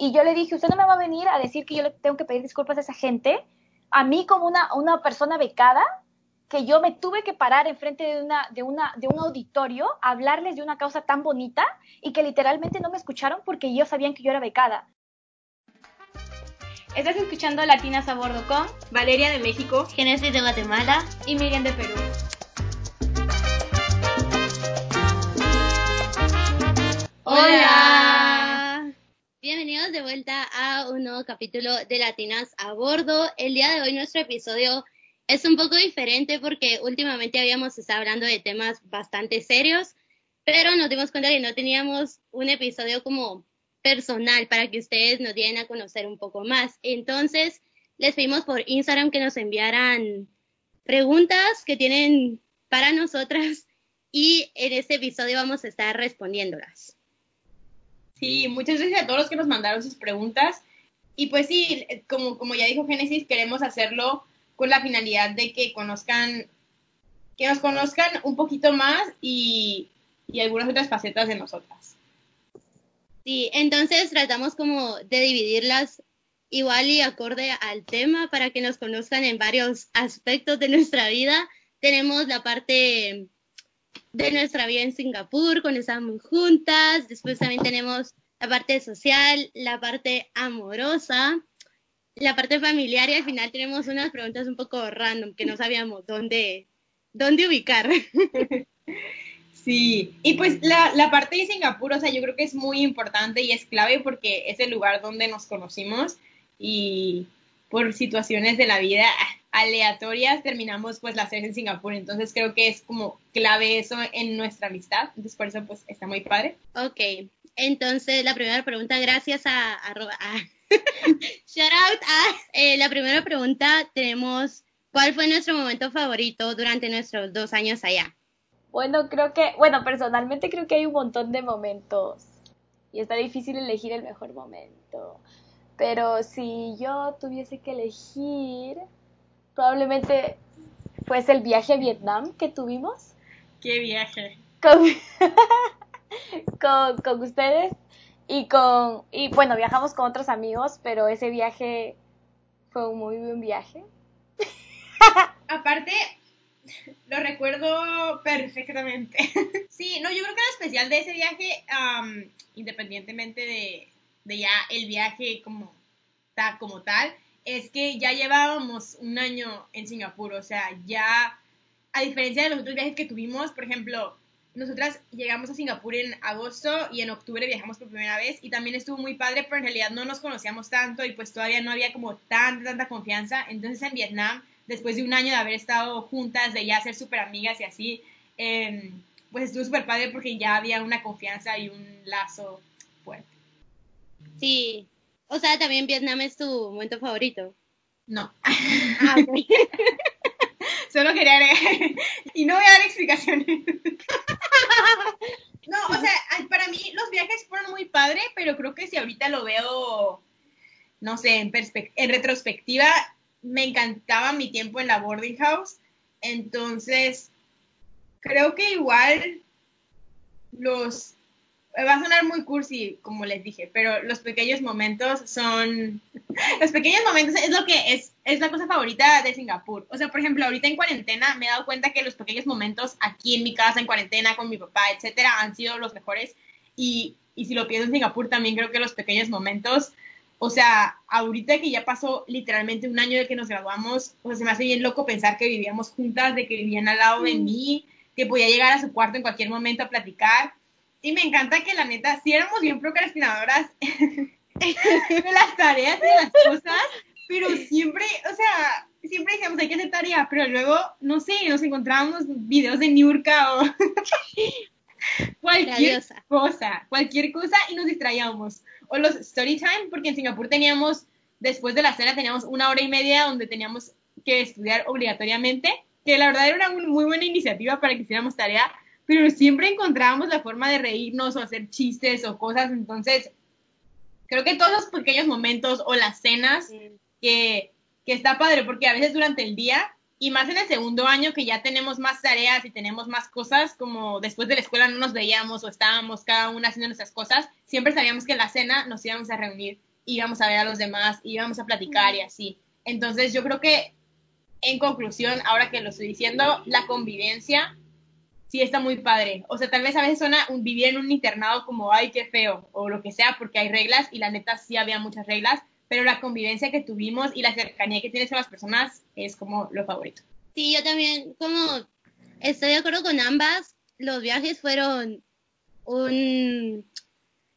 Y yo le dije, usted no me va a venir a decir que yo le tengo que pedir disculpas a esa gente, a mí como una, una persona becada, que yo me tuve que parar enfrente de, una, de, una, de un auditorio a hablarles de una causa tan bonita y que literalmente no me escucharon porque ellos sabían que yo era becada. Estás escuchando Latinas a Bordo con Valeria de México, Genesis de Guatemala y Miriam de Perú. Hola. Bienvenidos de vuelta a un nuevo capítulo de Latinas a Bordo. El día de hoy nuestro episodio es un poco diferente porque últimamente habíamos estado hablando de temas bastante serios, pero nos dimos cuenta que no teníamos un episodio como personal para que ustedes nos dieran a conocer un poco más. Entonces, les pedimos por Instagram que nos enviaran preguntas que tienen para nosotras y en este episodio vamos a estar respondiéndolas. Sí, muchas gracias a todos los que nos mandaron sus preguntas. Y pues sí, como, como ya dijo Génesis, queremos hacerlo con la finalidad de que conozcan, que nos conozcan un poquito más y, y algunas otras facetas de nosotras. Sí, entonces tratamos como de dividirlas igual y acorde al tema para que nos conozcan en varios aspectos de nuestra vida. Tenemos la parte de nuestra vida en Singapur, cuando estábamos juntas, después también tenemos la parte social, la parte amorosa, la parte familiar y al final tenemos unas preguntas un poco random que no sabíamos dónde, dónde ubicar. Sí, y pues la, la parte de Singapur, o sea, yo creo que es muy importante y es clave porque es el lugar donde nos conocimos y por situaciones de la vida aleatorias terminamos pues la serie en Singapur, entonces creo que es como clave eso en nuestra amistad, entonces por eso pues está muy padre. Ok, entonces la primera pregunta, gracias a, a, shout out a eh, la primera pregunta tenemos, ¿cuál fue nuestro momento favorito durante nuestros dos años allá? Bueno, creo que, bueno, personalmente creo que hay un montón de momentos y está difícil elegir el mejor momento. Pero si yo tuviese que elegir, probablemente fuese el viaje a Vietnam que tuvimos. ¿Qué viaje? Con, con, con ustedes y con, y bueno, viajamos con otros amigos, pero ese viaje fue un muy buen viaje. Aparte, lo recuerdo perfectamente. sí, no, yo creo que lo especial de ese viaje, independientemente de, de, ya el viaje como, ta, como tal, es que ya llevábamos un año en Singapur, o sea, ya, a diferencia de los otros viajes que tuvimos, por ejemplo, nosotras llegamos a Singapur en agosto y en octubre viajamos por primera vez y también estuvo muy padre, pero en realidad no nos conocíamos tanto y pues todavía no había como tanta, tanta confianza. Entonces en Vietnam después de un año de haber estado juntas, de ya ser súper amigas y así, em, pues estuvo súper padre porque ya había una confianza y un lazo. Sí, o sea, también Vietnam es tu momento favorito. No. Ah, Solo quería agregar. y no voy a dar explicaciones. no, o sea, para mí los viajes fueron muy padre, pero creo que si ahorita lo veo, no sé, en, en retrospectiva, me encantaba mi tiempo en la boarding house. Entonces, creo que igual los... Va a sonar muy cursi, como les dije, pero los pequeños momentos son... Los pequeños momentos es lo que es, es la cosa favorita de Singapur. O sea, por ejemplo, ahorita en cuarentena me he dado cuenta que los pequeños momentos aquí en mi casa, en cuarentena, con mi papá, etcétera, han sido los mejores. Y, y si lo pienso en Singapur, también creo que los pequeños momentos o sea, ahorita que ya pasó literalmente un año de que nos graduamos, o sea, se me hace bien loco pensar que vivíamos juntas, de que vivían al lado de mm. mí, que podía llegar a su cuarto en cualquier momento a platicar. Y me encanta que la neta, si éramos bien procrastinadoras de las tareas y de las cosas, pero siempre, o sea, siempre decíamos hay que hacer tarea, pero luego, no sé, nos encontrábamos videos de Niurka o cualquier cosa, cualquier cosa y nos distraíamos. O los story time, porque en Singapur teníamos, después de la cena, teníamos una hora y media donde teníamos que estudiar obligatoriamente, que la verdad era una muy buena iniciativa para que hiciéramos tarea, pero siempre encontrábamos la forma de reírnos o hacer chistes o cosas, entonces creo que todos los pequeños momentos o las cenas que, que está padre, porque a veces durante el día y más en el segundo año que ya tenemos más tareas y tenemos más cosas, como después de la escuela no nos veíamos o estábamos cada una haciendo nuestras cosas, siempre sabíamos que en la cena nos íbamos a reunir íbamos a ver a los demás, íbamos a platicar y así. Entonces yo creo que, en conclusión, ahora que lo estoy diciendo, la convivencia sí está muy padre. O sea, tal vez a veces suena un, vivir en un internado como, ay, qué feo, o lo que sea, porque hay reglas y la neta sí había muchas reglas, pero la convivencia que tuvimos y la cercanía que tienes con las personas es como lo favorito. Sí, yo también como estoy de acuerdo con ambas, los viajes fueron un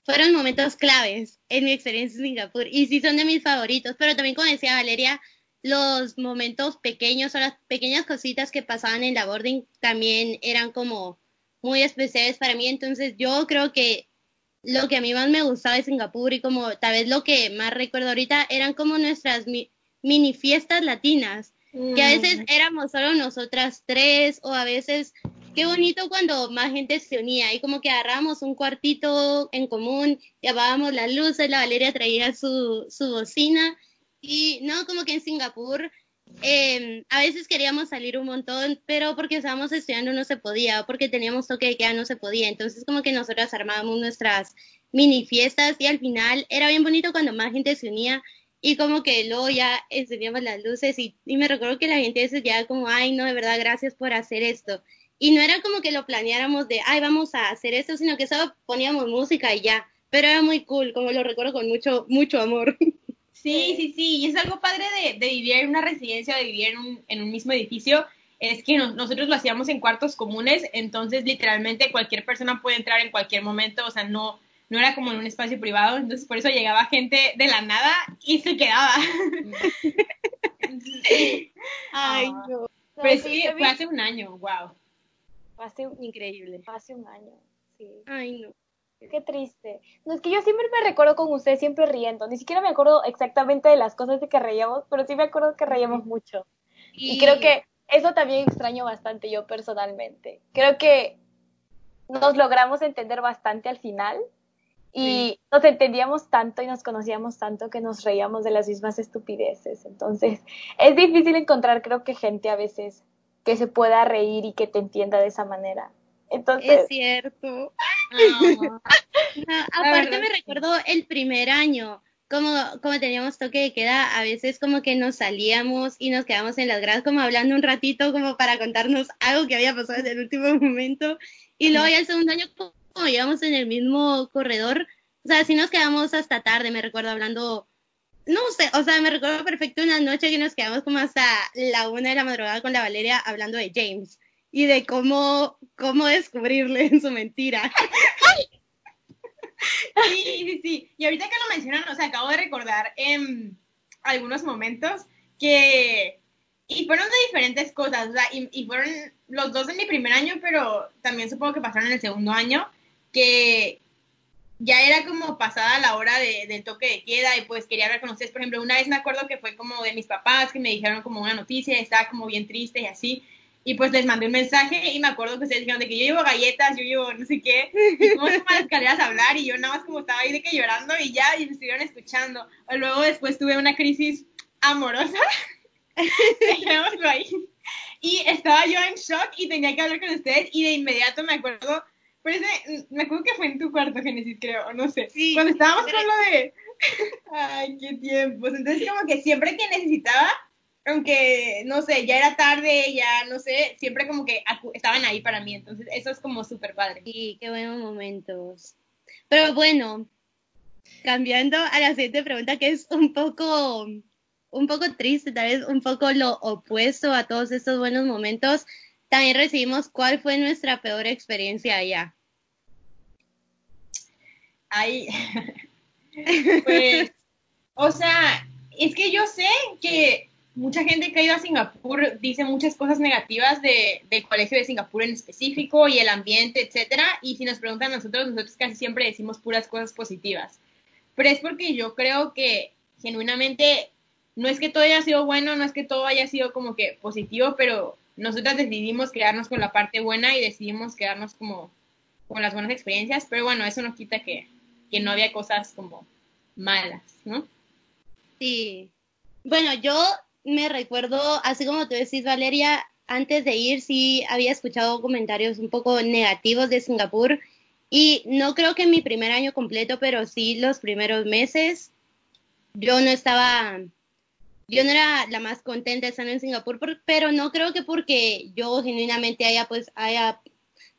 fueron momentos claves en mi experiencia en Singapur y sí son de mis favoritos, pero también como decía Valeria, los momentos pequeños o las pequeñas cositas que pasaban en la boarding también eran como muy especiales para mí, entonces yo creo que lo que a mí más me gustaba de Singapur y como tal vez lo que más recuerdo ahorita eran como nuestras mini fiestas latinas, que a veces mm. éramos solo nosotras tres o a veces qué bonito cuando más gente se unía y como que agarrábamos un cuartito en común y apagábamos las luces, la Valeria traía su, su bocina y no, como que en Singapur eh, a veces queríamos salir un montón, pero porque estábamos estudiando no se podía, porque teníamos toque de queda no se podía. Entonces como que nosotras armábamos nuestras mini fiestas y al final era bien bonito cuando más gente se unía y como que luego ya encendíamos las luces y, y me recuerdo que la gente decía como, ay no, de verdad, gracias por hacer esto. Y no era como que lo planeáramos de, ay, vamos a hacer esto, sino que solo poníamos música y ya. Pero era muy cool, como lo recuerdo con mucho, mucho amor. Sí, sí, sí, y es algo padre de, de vivir en una residencia, de vivir en un, en un mismo edificio, es que nosotros lo hacíamos en cuartos comunes, entonces literalmente cualquier persona puede entrar en cualquier momento, o sea, no, no era como en un espacio privado, entonces por eso llegaba gente de la nada y se quedaba. Ay, no. Pero sí, fue hace un año, wow. Fue hace un, increíble. Fue hace un año, sí. Ay, no. Qué triste. No, es que yo siempre me recuerdo con usted siempre riendo. Ni siquiera me acuerdo exactamente de las cosas de que reíamos, pero sí me acuerdo que reíamos mucho. Y, creo que eso también extraño bastante yo personalmente. Creo que nos logramos entender bastante al final y nos entendíamos tanto y nos conocíamos tanto que nos reíamos de las mismas estupideces. Entonces, es difícil encontrar, creo que gente a veces que se pueda reír y que te entienda de esa manera. Entonces, es cierto. aparte me recuerdo el primer año, como, como teníamos toque de queda, a veces como que nos salíamos y nos quedamos en las gradas como hablando un ratito como para contarnos algo que había pasado en el último momento. Y luego ya el segundo año como íbamos en el mismo corredor, o sea, sí nos quedamos hasta tarde, me recuerdo hablando, no sé, o sea, me recuerdo perfecto una noche que nos quedamos como hasta la una de la madrugada con la Valeria hablando de James y de cómo, cómo descubrirle en su mentira. Sí, sí, sí. Y ahorita que lo mencionan, o sea, acabo de recordar en algunos momentos que... Y fueron de diferentes cosas, o sea, y, fueron los dos en mi primer año, pero también supongo que pasaron en el segundo año, que ya era como pasada la hora de, del toque de queda y pues quería hablar con ustedes. Por ejemplo, una vez me acuerdo que fue como de mis papás que me dijeron como una noticia, estaba como bien triste y así. Y pues les mandé un mensaje y me acuerdo que ustedes dijeron de que yo llevo galletas, yo llevo no sé qué, y como a las escaleras a hablar y yo nada más como estaba ahí de que llorando y ya, y me estuvieron escuchando. O luego después tuve una crisis amorosa, dejémoslo ahí. Y estaba yo en shock y tenía que hablar con ustedes y de inmediato me acuerdo, parece, me acuerdo que fue en tu cuarto, Génesis, creo, no sé. Sí, Cuando estábamos con lo de... Ay, qué tiempos. Entonces como que siempre que necesitaba aunque, no sé, ya era tarde, ya no sé, siempre como que estaban ahí para mí, entonces eso es como súper padre. Sí, qué buenos momentos. Pero bueno, cambiando a la siguiente pregunta que es un poco, un poco triste, tal vez un poco lo opuesto a todos estos buenos momentos, también recibimos cuál fue nuestra peor experiencia allá. Ay, pues, o sea, es que yo sé que mucha gente que ha ido a Singapur dice muchas cosas negativas de, del colegio de Singapur en específico y el ambiente, etcétera, y si nos preguntan a nosotros, nosotros casi siempre decimos puras cosas positivas. Pero es porque yo creo que genuinamente no es que todo haya sido bueno, no es que todo haya sido como que positivo, pero nosotras decidimos quedarnos con la parte buena y decidimos quedarnos como con las buenas experiencias, pero bueno, eso no quita que, que no había cosas como malas, ¿no? Sí. Bueno, yo me recuerdo, así como tú decís, Valeria, antes de ir sí había escuchado comentarios un poco negativos de Singapur y no creo que en mi primer año completo, pero sí los primeros meses. yo no estaba, yo no era la más contenta estando en Singapur, pero no creo que porque yo genuinamente haya, pues, haya,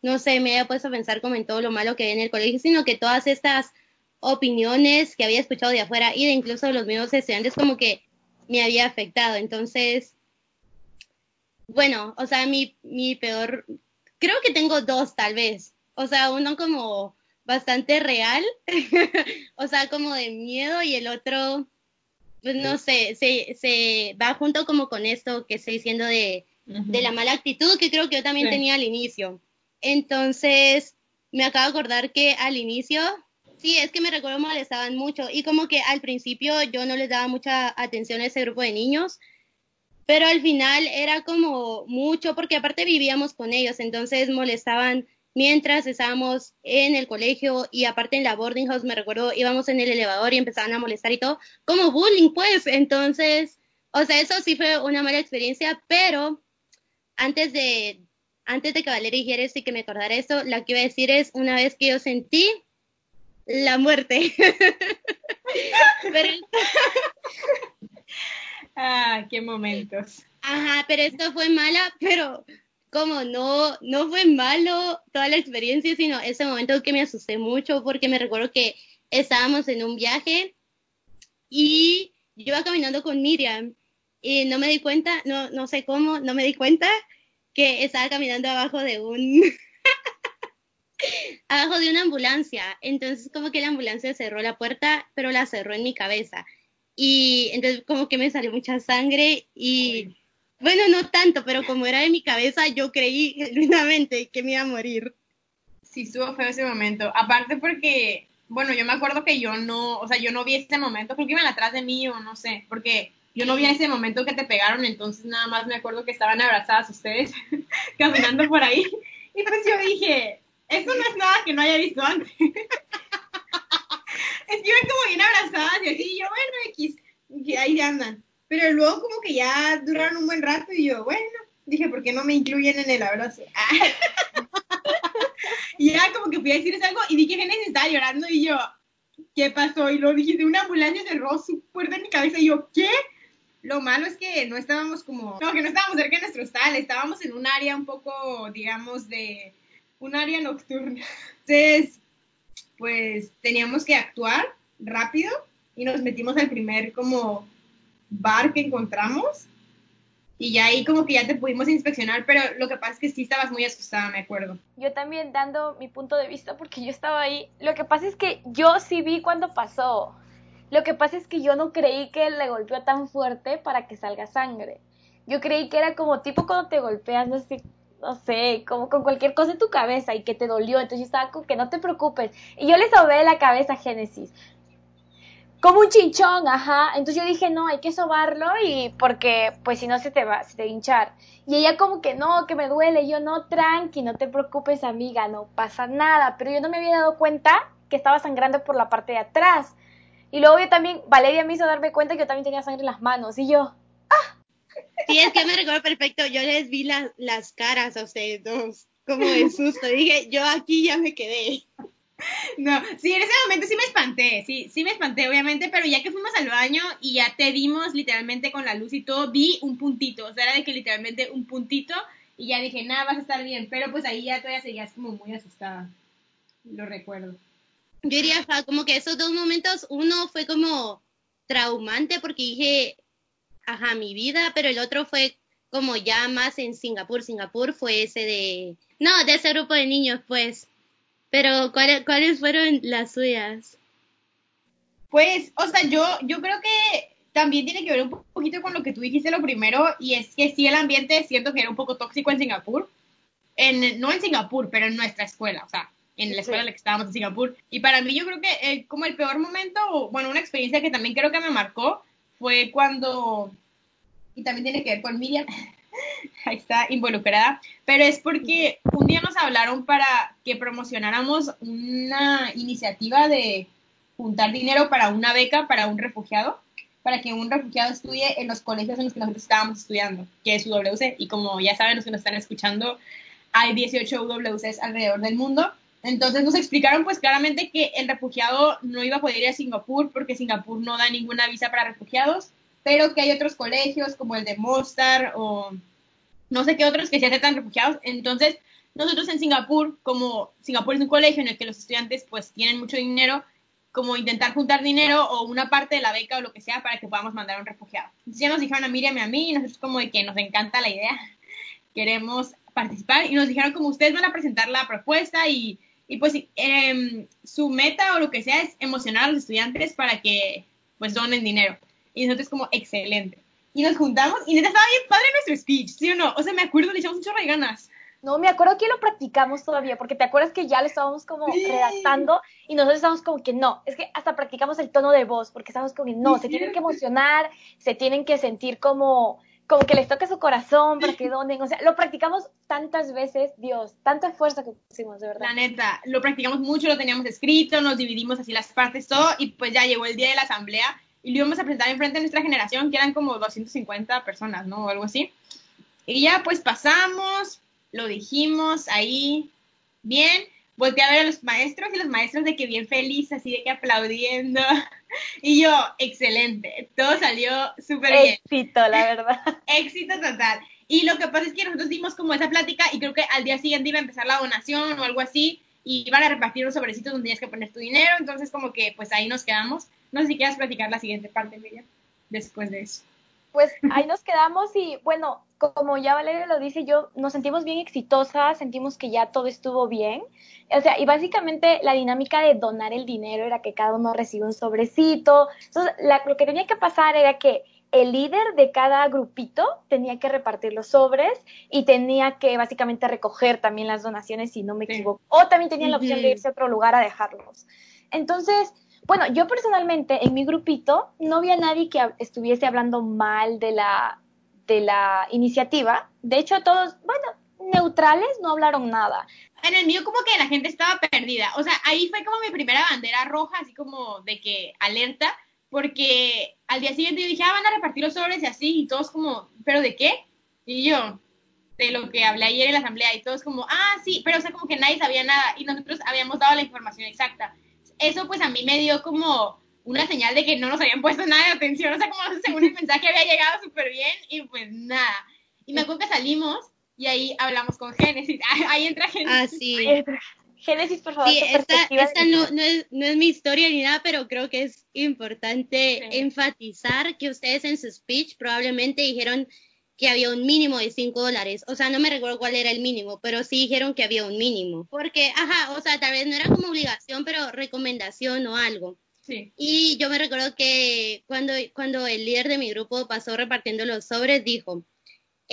no sé, me haya puesto a pensar como en todo lo malo que hay en el colegio, sino que todas estas opiniones que había escuchado de afuera y de incluso de los mismos estudiantes como que me había afectado. Entonces, bueno, o sea, mi, mi peor, creo que tengo dos tal vez. O sea, uno como bastante real, o sea, como de miedo y el otro, pues no sé, se, se va junto como con esto que estoy diciendo de, de la mala actitud que creo que yo también tenía al inicio. Entonces, me acabo de acordar que al inicio Sí, es que me recuerdo molestaban mucho. Y como que al principio yo no les daba mucha atención a ese grupo de niños, pero al final era como mucho porque aparte vivíamos con ellos, entonces molestaban mientras estábamos en el colegio y aparte en la boarding house, me recuerdo, íbamos en el elevador y empezaban a molestar y todo, como bullying pues, entonces, o sea, eso sí fue una mala experiencia, pero antes de, antes de que Valeria dijera esto y que me acordara eso, la que iba a decir es una vez que yo sentí la muerte. ah, qué momentos. Ajá, pero esto fue mala, pero como no, no fue malo toda la experiencia, sino ese momento que me asusté mucho porque me recuerdo que estábamos en un viaje y yo iba caminando con Miriam y no me di cuenta, no, no sé cómo, no me di cuenta que estaba caminando abajo de un abajo de una ambulancia. Entonces como que la ambulancia cerró la puerta, pero la cerró en mi cabeza. Y entonces como que me salió mucha sangre y bueno, no tanto, pero como era de mi cabeza, yo creí genuinamente que me iba a morir. Sí, estuvo feo ese momento. Aparte porque, bueno, yo me acuerdo que yo no, o sea, yo no vi ese momento, creo que iban atrás de mí o no sé, porque yo no vi ese momento que te pegaron, entonces nada más me acuerdo que estaban abrazadas ustedes caminando por ahí. Y pues yo dije, esto no es nada que no haya visto antes. es que iban como bien abrazadas y así, y yo, bueno, X, y ahí andan. Pero luego como que ya duraron un buen rato y yo, bueno, dije, ¿por qué no me incluyen en el abrazo? y ya como que fui a decirles algo y dije que Genesis estaba llorando y yo, ¿qué pasó? Y lo dije, de una ambulancia cerró su puerta en mi cabeza y yo, ¿qué? Lo malo es que no estábamos como, no, que no estábamos cerca de nuestro hostal, estábamos en un área un poco, digamos, de un área nocturna. Entonces, pues teníamos que actuar rápido y nos metimos al primer como bar que encontramos y ya ahí como que ya te pudimos inspeccionar, pero lo que pasa es que sí estabas muy asustada, me acuerdo. Yo también dando mi punto de vista porque yo estaba ahí. Lo que pasa es que yo sí vi cuando pasó. Lo que pasa es que yo no creí que le golpeó tan fuerte para que salga sangre. Yo creí que era como tipo cuando te golpeas, no sé, no sé, como con cualquier cosa en tu cabeza y que te dolió. Entonces yo estaba con que no te preocupes. Y yo le sobé la cabeza a Génesis. Como un chinchón, ajá. Entonces yo dije, no, hay que sobarlo y porque pues si no se te va, se te hinchar. Y ella como que no, que me duele. Yo no, tranqui, no te preocupes amiga, no pasa nada. Pero yo no me había dado cuenta que estaba sangrando por la parte de atrás. Y luego yo también, Valeria me hizo darme cuenta que yo también tenía sangre en las manos. Y yo, Sí, es que me recuerdo perfecto. Yo les vi las caras a ustedes dos, como de susto. Dije, yo aquí ya me quedé. No, sí, en ese momento sí me espanté, sí, sí me espanté, obviamente, pero ya que fuimos al baño y ya te dimos literalmente con la luz y todo, vi un puntito, o sea, era de que literalmente un puntito y ya dije, nada, vas a estar bien, pero pues ahí ya todavía seguías como muy asustada, lo recuerdo. Yo diría, como que esos dos momentos, uno fue como traumante porque dije, ajá, mi vida, pero el otro fue como ya más en Singapur. Singapur fue ese de, no, de ese grupo de niños, pues. Pero ¿cuáles, cuáles fueron las suyas? Pues, o sea, yo, yo creo que también tiene que ver un poquito con lo que tú dijiste lo primero, y es que sí el ambiente es cierto que era un poco tóxico en Singapur. En, no en Singapur, pero en nuestra escuela, o sea, en la escuela en la que estábamos en Singapur. Y para mí yo creo que eh, como el peor momento, bueno, una experiencia que también creo que me marcó, fue cuando, y también tiene que ver con Miriam, ahí está involucrada, pero es porque un día nos hablaron para que promocionáramos una iniciativa de juntar dinero para una beca para un refugiado, para que un refugiado estudie en los colegios en los que nosotros estábamos estudiando, que es UWC, y como ya saben los que nos están escuchando, hay 18 UWCs alrededor del mundo, Entonces nos explicaron pues claramente que el refugiado no iba a poder ir a Singapur porque Singapur no da ninguna visa para refugiados, pero que hay otros colegios como el de Mostar o no sé qué otros que se aceptan refugiados. Entonces nosotros en Singapur, como Singapur es un colegio en el que los estudiantes pues tienen mucho dinero, como intentar juntar dinero o una parte de la beca o lo que sea para que podamos mandar a un refugiado. Entonces ya nos dijeron a Miriam y a mí y nosotros como de que nos encanta la idea, queremos participar y nos dijeron como ustedes van a presentar la propuesta y y pues eh, su meta o lo que sea es emocionar a los estudiantes para que pues donen dinero. Y nosotros como, excelente. Y nos juntamos y neta estaba bien padre nuestro speech, ¿sí o no? O sea, me acuerdo, le echamos un chorro de ganas. No, me acuerdo que lo practicamos todavía, porque te acuerdas que ya lo estábamos como redactando y nosotros estábamos como que no, es que hasta practicamos el tono de voz, porque estábamos como que no, se tienen que emocionar, se tienen que sentir como, como que les toque su corazón para que donen, o sea, lo practicamos tantas veces, Dios, tanta esfuerzo que pusimos, de verdad. La neta, lo practicamos mucho, lo teníamos escrito, nos dividimos así las partes, todo, y pues ya llegó el día de la asamblea y lo íbamos a presentar enfrente de nuestra generación, que eran como 250 personas, ¿no? O algo así. Y ya pues pasamos, lo dijimos ahí, bien, volteé a ver a los maestros y los maestros de que bien feliz, así de que aplaudiendo. Y yo, excelente, todo salió súper bien. Éxito, la verdad. Éxito total. Y lo que pasa es que nosotros dimos como esa plática y creo que al día siguiente iba a empezar la donación o algo así y iban a repartir los sobrecitos donde tenías que poner tu dinero, entonces como que pues ahí nos quedamos. No sé si quieras platicar la siguiente parte, Miriam, después de eso. Pues ahí nos quedamos y bueno, como ya Valeria lo dice, yo nos sentimos bien exitosas, sentimos que ya todo estuvo bien. O sea, y básicamente la dinámica de donar el dinero era que cada uno recibe un sobrecito. Entonces, lo que tenía que pasar era que el líder de cada grupito tenía que repartir los sobres y tenía que básicamente recoger también las donaciones, si no me equivoco. O también tenían la opción de irse a otro lugar a dejarlos. Entonces, bueno, yo personalmente en mi grupito no había nadie que estuviese hablando mal de la, de la iniciativa. De hecho, todos, bueno, neutrales no hablaron nada. En el mío como que la gente estaba perdida. O sea, ahí fue como mi primera bandera roja, así como de que alerta, porque al día siguiente yo dije, ah, van a repartir los sobres y así, y todos como, ¿pero de qué? Y yo, de lo que hablé ayer en la asamblea, y todos como, ah, sí, pero o sea, como que nadie sabía nada, y nosotros habíamos dado la información exacta. Eso pues a mí me dio como una señal de que no nos habían puesto nada de atención, o sea, como según el mensaje había llegado súper bien, y pues nada. Y me acuerdo que salimos y ahí hablamos con Génesis. Ahí entra Génesis. Ah, sí. Génesis, por favor. Sí, esta, esta no, no, es, no, es, mi historia ni nada, pero creo que es importante sí. enfatizar que ustedes en su speech probablemente dijeron que había un mínimo de 5 dólares. O sea, no me recuerdo cuál era el mínimo, pero sí dijeron que había un mínimo. Porque, ajá, o sea, tal vez no era como obligación, pero recomendación o algo. Sí. Y yo me recuerdo que cuando, cuando el líder de mi grupo pasó repartiendo los sobres, dijo,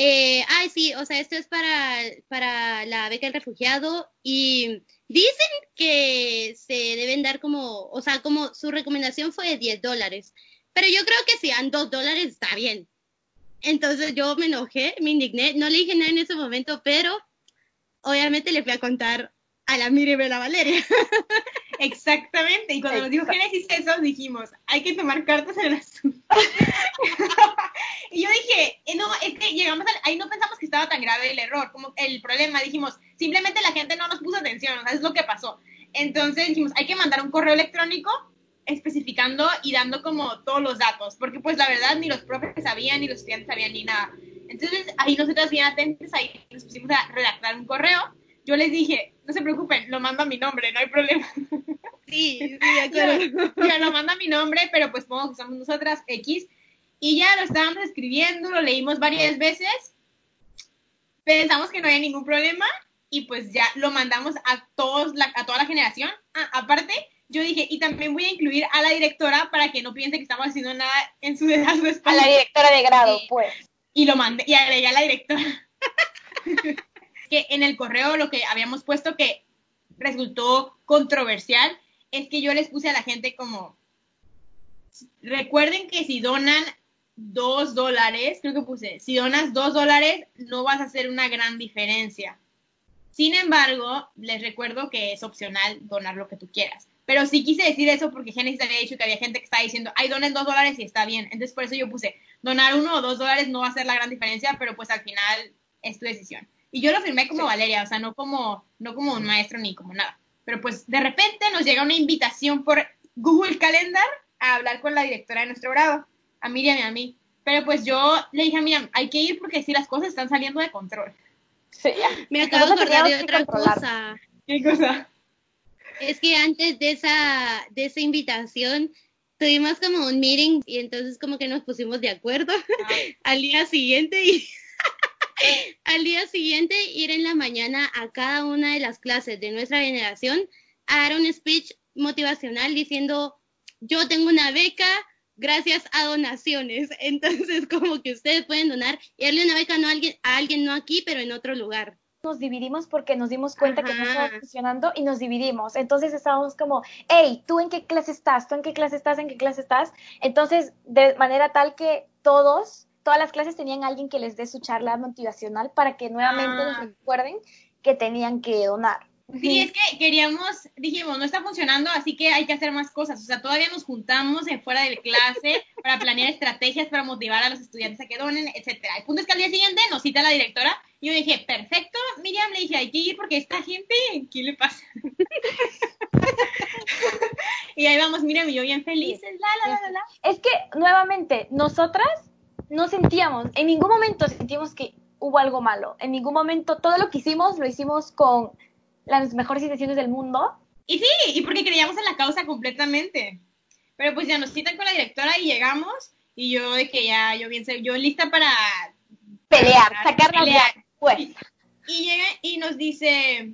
eh, ay, sí, o sea, esto es para, para la beca del refugiado y dicen que se deben dar como, o sea, como su recomendación fue de 10 dólares, pero yo creo que si dan 2 dólares está bien. Entonces yo me enojé, me indigné, no le dije nada en ese momento, pero obviamente le fui a contar a la Miriam la Valeria. Exactamente, y cuando nos dijo Génesis eso, dijimos, hay que tomar cartas en el asunto. y yo dije, eh, no, es que llegamos al, ahí no pensamos que estaba tan grave el error, como el problema, dijimos, simplemente la gente no nos puso atención, o sea, es lo que pasó. Entonces dijimos, hay que mandar un correo electrónico especificando y dando como todos los datos, porque pues la verdad ni los profes sabían, ni los estudiantes sabían, ni nada. Entonces ahí nosotras bien atentos, ahí nos pusimos a redactar un correo yo les dije, no se preocupen, lo mando a mi nombre, no hay problema. Sí, sí, de acuerdo. Yo, yo lo mando a mi nombre, pero pues pongo que somos nosotras X. Y ya lo estábamos escribiendo, lo leímos varias veces. Pensamos que no había ningún problema y pues ya lo mandamos a todos la, a toda la generación. Ah, aparte, yo dije, y también voy a incluir a la directora para que no piense que estamos haciendo nada en su, a su A la directora de grado, pues. Y lo mandé, y agregué a la directora. Que en el correo lo que habíamos puesto que resultó controversial es que yo les puse a la gente como, recuerden que si donan dos dólares, creo que puse, si donas dos dólares no vas a hacer una gran diferencia. Sin embargo, les recuerdo que es opcional donar lo que tú quieras. Pero sí quise decir eso porque Genesis había dicho que había gente que estaba diciendo, ay, donen dos dólares y está bien. Entonces por eso yo puse, donar uno o dos dólares no va a ser la gran diferencia, pero pues al final es tu decisión. Y yo lo firmé como sí. Valeria, o sea, no como, no como un maestro ni como nada. Pero pues de repente nos llega una invitación por Google Calendar a hablar con la directora de nuestro grado, a Miriam y a mí. Pero pues yo le dije a Miriam, hay que ir porque si las cosas están saliendo de control. Sí. Me acabo de acordar de otra controlar. cosa. ¿Qué cosa? Es que antes de esa, de esa invitación tuvimos como un meeting y entonces como que nos pusimos de acuerdo al día siguiente y al día siguiente ir en la mañana a cada una de las clases de nuestra generación a dar un speech motivacional diciendo yo tengo una beca gracias a donaciones. Entonces como que ustedes pueden donar y darle una beca no a alguien, a alguien no aquí pero en otro lugar. Nos dividimos porque nos dimos cuenta que no Ajá. estaba funcionando y nos dividimos. Entonces estábamos como, hey, ¿tú en qué clase estás? ¿Tú en qué clase estás? ¿En qué clase estás? Entonces, de manera tal que todos, todas las clases tenían alguien que les dé su charla motivacional para que nuevamente Ah. les recuerden que tenían que donar. Sí, es que queríamos, dijimos, no está funcionando, así que hay que hacer más cosas. O sea, todavía nos juntamos en fuera de clase para planear estrategias para motivar a los estudiantes a que donen, etcétera. El punto es que al día siguiente nos cita la directora y yo dije, perfecto, Miriam, le dije, hay que ir porque esta gente, ¿qué le pasa? y ahí vamos, Miriam y yo bien felices, la, la, la, la, la. Es que, nuevamente, nosotras no sentíamos, en ningún momento sentimos que hubo algo malo. En ningún momento, todo lo que hicimos, lo hicimos con las mejores intenciones del mundo. Y sí, y porque creíamos en la causa completamente. Pero pues ya nos citan con la directora y llegamos y yo de que ya, yo bien, sé- yo lista para Pelear, para sacar la pelear. pues. Y llega y nos dice,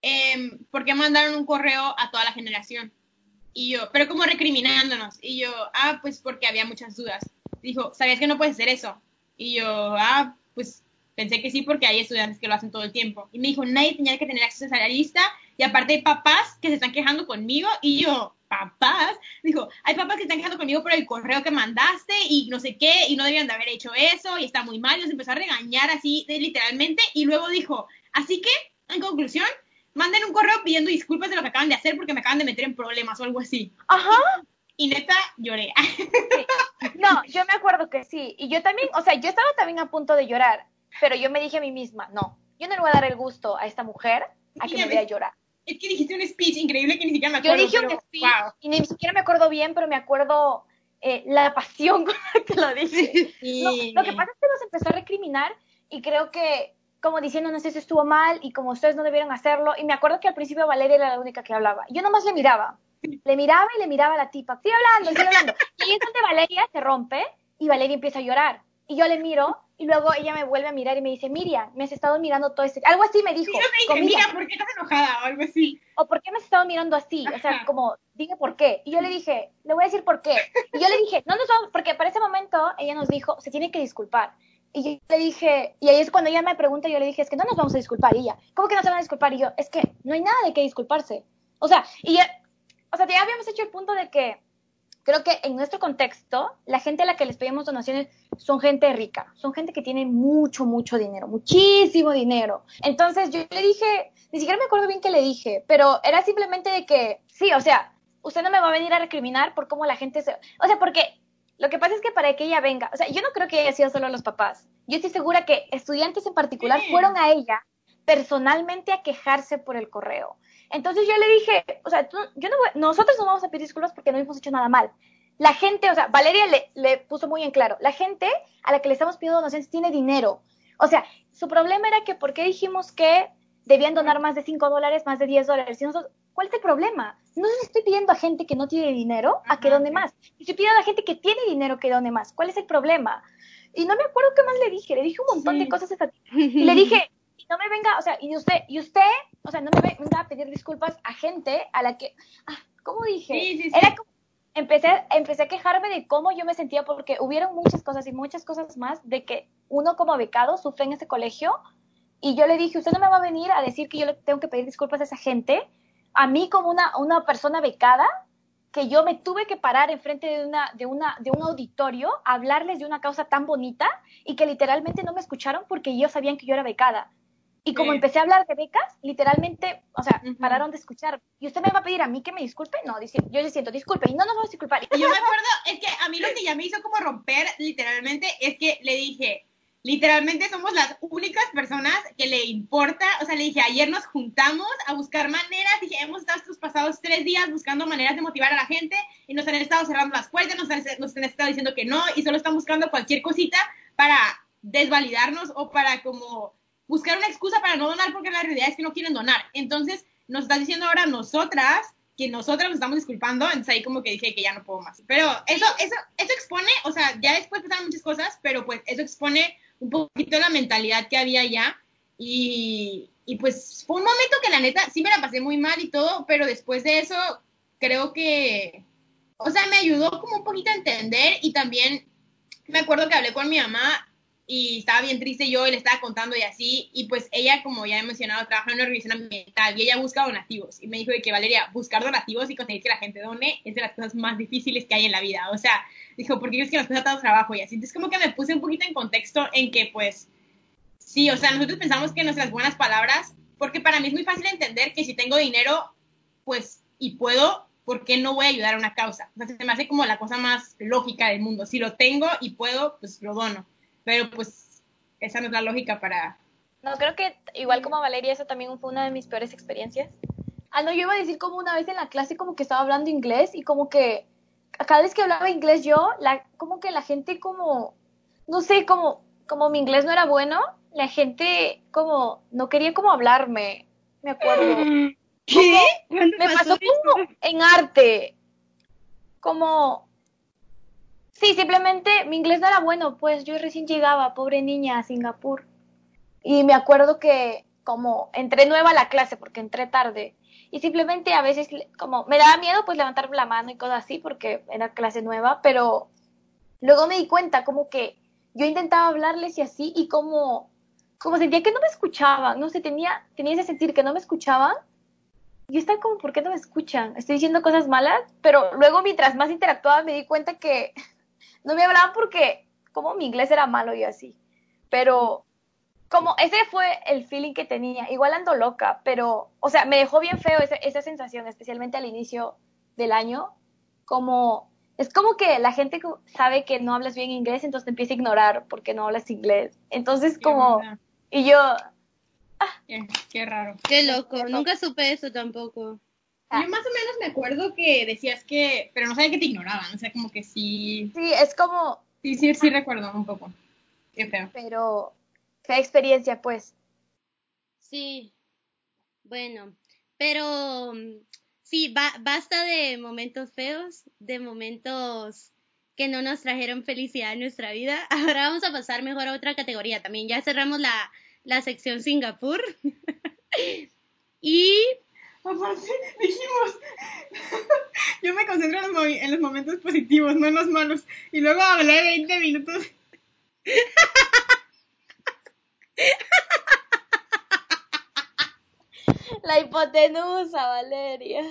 em, ¿por qué mandaron un correo a toda la generación? Y yo, pero como recriminándonos. Y yo, ah, pues porque había muchas dudas. Dijo, ¿sabías que no puedes hacer eso? Y yo, ah, pues pensé que sí porque hay estudiantes que lo hacen todo el tiempo. Y me dijo, nadie tenía que tener acceso a esa lista. Y aparte hay papás que se están quejando conmigo. Y yo, papás, dijo, hay papás que están quejando conmigo por el correo que mandaste y no sé qué, y no debían de haber hecho eso, y está muy mal. Y nos empezó a regañar así, literalmente. Y luego dijo, así que, en conclusión, manden un correo pidiendo disculpas de lo que acaban de hacer porque me acaban de meter en problemas o algo así. Ajá. Y neta, lloré. No, yo me acuerdo que sí. Y yo también, o sea, yo estaba también a punto de llorar, pero yo me dije a mí misma, no, yo no le voy a dar el gusto a esta mujer a que me vea llorar. es que dijiste un speech increíble que ni siquiera me Yo acuerdo. dije pero, un speech wow. y ni siquiera me acuerdo bien, pero me acuerdo eh, la pasión con la que lo dije. No, Sí. lo que pasa es que nos empezó a recriminar y creo que como diciendo, no sé si estuvo mal y como ustedes no debieron hacerlo. Y me acuerdo que al principio Valeria era la única que hablaba. Yo nomás le miraba. Le miraba y le miraba a la tipa. Sigue hablando, sigue hablando. Y es donde Valeria se rompe y Valeria empieza a llorar. Y yo le miro y luego ella me vuelve a mirar y me dice, Miriam, me has estado mirando todo este... Algo así me dijo. Yo te dije, mira, "Mira, ¿por qué estás enojada? O algo así. ¿o por qué me has estado mirando así? O sea, como, dime por qué. Y yo le dije, le voy a decir por qué. Y yo le dije, no nos vamos, porque para ese momento ella nos dijo, se tiene que disculpar. Y yo le dije, y ahí es cuando ella me pregunta, yo le dije, es que no nos vamos a disculpar. Y ella, ¿cómo que no se van a disculpar? Y yo, es que no hay nada de qué disculparse. O sea, y ya, o sea, ya habíamos hecho el punto de que creo que en nuestro contexto, la gente a la que les pedimos donaciones son gente rica, son gente que tiene mucho, mucho dinero, muchísimo dinero. Entonces yo le dije, ni siquiera me acuerdo bien qué le dije, pero era simplemente de que, sí, o sea, usted no me va a venir a recriminar por cómo la gente se... O sea, porque lo que pasa es que para que ella venga, o sea, yo no creo que haya sido solo los papás. Yo estoy segura que estudiantes en particular fueron a ella personalmente a quejarse por el correo. Entonces yo le dije, o sea, tú- yo no voy- nosotros no vamos a pedir disculpas porque no hemos hecho nada mal. La gente, o sea, Valeria le, le puso muy en claro, la gente a la que le estamos pidiendo donaciones tiene dinero. O sea, su problema era que por qué dijimos que debían donar más de 5 dólares, más de 10 dólares. Y nosotros, ¿cuál es el problema? No le estoy pidiendo a gente que no tiene dinero a que done más. Estoy pidiendo a la gente que tiene dinero que done más. ¿Cuál es el problema? Y no me acuerdo qué más le dije. Le dije un montón Sí. de cosas. Y le dije, y no me venga, o sea, y usted, y usted, o sea, no me venga a pedir disculpas a gente a la que, ah, ¿cómo dije? Sí, sí, sí. Era como, empecé, empecé a quejarme de cómo yo me sentía porque hubieron muchas cosas y muchas cosas más de que uno como becado sufre en ese colegio y yo le dije, usted no me va a venir a decir que yo le tengo que pedir disculpas a esa gente, a mí como una, una persona becada, que yo me tuve que parar enfrente de una, de una, de un auditorio, a hablarles de una causa tan bonita y que literalmente no me escucharon porque ellos sabían que yo era becada. Y como Sí. empecé a hablar de becas, literalmente, o sea, pararon de escuchar. ¿Y usted me va a pedir a mí que me disculpe? No, dice, yo le siento, disculpe, y no nos vamos a disculpar. Y yo me acuerdo, es que a mí lo que ya me hizo como romper, literalmente, es que le dije, literalmente somos las únicas personas que le importa, o sea, le dije, ayer nos juntamos a buscar maneras, dije, hemos estado estos pasados tres días buscando maneras de motivar a la gente y nos han estado cerrando las puertas, nos han, nos han estado diciendo que no y solo están buscando cualquier cosita para desvalidarnos o para como buscar una excusa para no donar porque la realidad es que no quieren donar. Entonces, nos están diciendo ahora nosotras que nosotras nos estamos disculpando, entonces ahí como que dije que ya no puedo más. Pero eso, eso, eso expone, o sea, ya después pasaron muchas cosas, pero pues eso expone un poquito la mentalidad que había ya. Y, y pues fue un momento que la neta sí me la pasé muy mal y todo, pero después de eso creo que, o sea, me ayudó como un poquito a entender y también me acuerdo que hablé con mi mamá y estaba bien triste yo y le estaba contando y así, y pues ella, como ya he mencionado, trabaja en una organización ambiental y ella busca donativos. Y me dijo de que Valeria, buscar donativos y conseguir que la gente done es de las cosas más difíciles que hay en la vida. O sea, dijo, ¿por qué es que nos cuesta tanto trabajo y así? Entonces como que me puse un poquito en contexto en que pues, sí, o sea, nosotros pensamos que nuestras buenas palabras, porque para mí es muy fácil entender que si tengo dinero, pues, y puedo, ¿por qué no voy a ayudar a una causa? O sea, se me hace como la cosa más lógica del mundo. Si lo tengo y puedo, pues lo dono pero pues esa no es la lógica para... No, creo que igual como Valeria, esa también fue una de mis peores experiencias. Ah, no, yo iba a decir como una vez en la clase como que estaba hablando inglés y como que cada vez que hablaba inglés yo, la, como que la gente como, no sé, como, como mi inglés no era bueno, la gente como no quería como hablarme, me acuerdo. ¿Qué? me pasó como en arte, como Sí, simplemente mi inglés no era bueno, pues yo recién llegaba, pobre niña, a Singapur. Y me acuerdo que como entré nueva a la clase, porque entré tarde, y simplemente a veces como me daba miedo pues levantar la mano y cosas así, porque era clase nueva, pero luego me di cuenta como que yo intentaba hablarles y así, y como, como sentía que no me escuchaban, no sé, tenía, tenía ese sentir que no me escuchaban, y estaba como, ¿por qué no me escuchan? Estoy diciendo cosas malas, pero luego mientras más interactuaba me di cuenta que no me hablaban porque como mi inglés era malo y así. Pero como ese fue el feeling que tenía. Igual ando loca, pero, o sea, me dejó bien feo esa, esa sensación, especialmente al inicio del año. Como, es como que la gente sabe que no hablas bien inglés, entonces te empieza a ignorar porque no hablas inglés. Entonces, como, y yo... Ah, qué, raro. Qué loco, nunca supe eso tampoco. Yo más o menos me acuerdo que decías que, pero no sabía que te ignoraban, o sea, como que sí. Sí, es como. Sí, sí, sí recuerdo un poco. Qué feo. Pero, qué experiencia, pues. Sí. Bueno, pero sí, basta de momentos feos, de momentos que no nos trajeron felicidad en nuestra vida. Ahora vamos a pasar mejor a otra categoría también. Ya cerramos la, la sección Singapur. y Aparte, dijimos, yo me concentro en los, en los, momentos positivos, no en los malos. Y luego hablé 20 minutos. La hipotenusa, Valeria.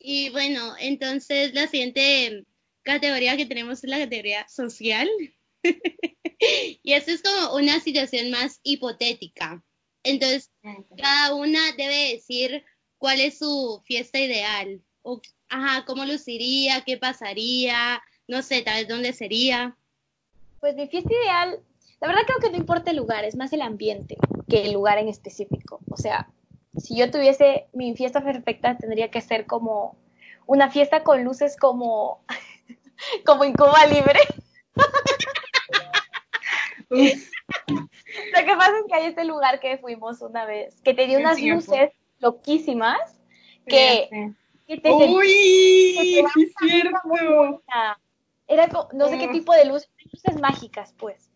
Y bueno, entonces la siguiente categoría que tenemos es la categoría social. y esto es como una situación más hipotética. Entonces, cada una debe decir cuál es su fiesta ideal. O, ajá, cómo luciría, qué pasaría, no sé, tal vez dónde sería. Pues mi fiesta ideal, la verdad creo que no importa el lugar, es más el ambiente que el lugar en específico. O sea, si yo tuviese mi fiesta perfecta, tendría que ser como una fiesta con luces como, como en Cuba Libre. Lo que pasa es que hay este lugar que fuimos una vez, que tenía unas luces loquísimas que, que te ¡Uy! es cierto! Era no sé qué tipo de luz, luces mágicas, pues.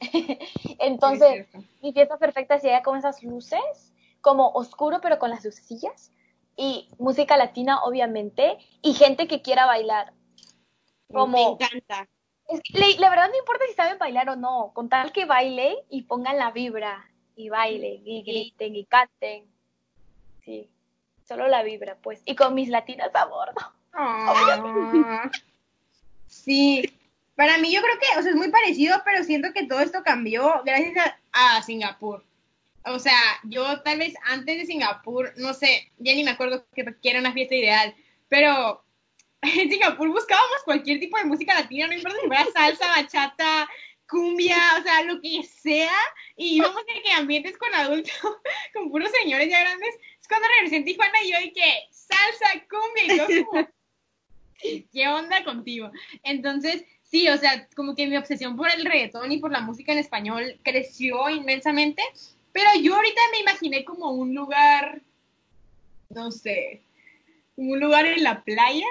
Entonces, mi fiesta perfecta sería con esas luces, como oscuro, pero con las lucecillas, y música latina, obviamente, y gente que quiera bailar. Como, Me encanta. Es que la, verdad no importa si saben bailar o no, con tal que bailen y pongan la vibra y bailen y griten y canten. Sí, solo la vibra, pues. Y con mis latinas a bordo. Ah. sí, para mí yo creo que, o sea, es muy parecido, pero siento que todo esto cambió gracias a, Singapur. O sea, yo tal vez antes de Singapur, no sé, ya ni me acuerdo que, que era una fiesta ideal, pero en Singapur buscábamos cualquier tipo de música latina, no importa si fuera salsa, bachata, cumbia, o sea, lo que sea, y íbamos en que ambientes con adultos, con puros señores ya grandes. Es cuando regresé en Tijuana y yo dije, salsa, cumbia, y yo como, ¿qué onda contigo? Entonces, sí, o sea, como que mi obsesión por el reggaetón y por la música en español creció inmensamente, pero yo ahorita me imaginé como un lugar, no sé, un lugar en la playa,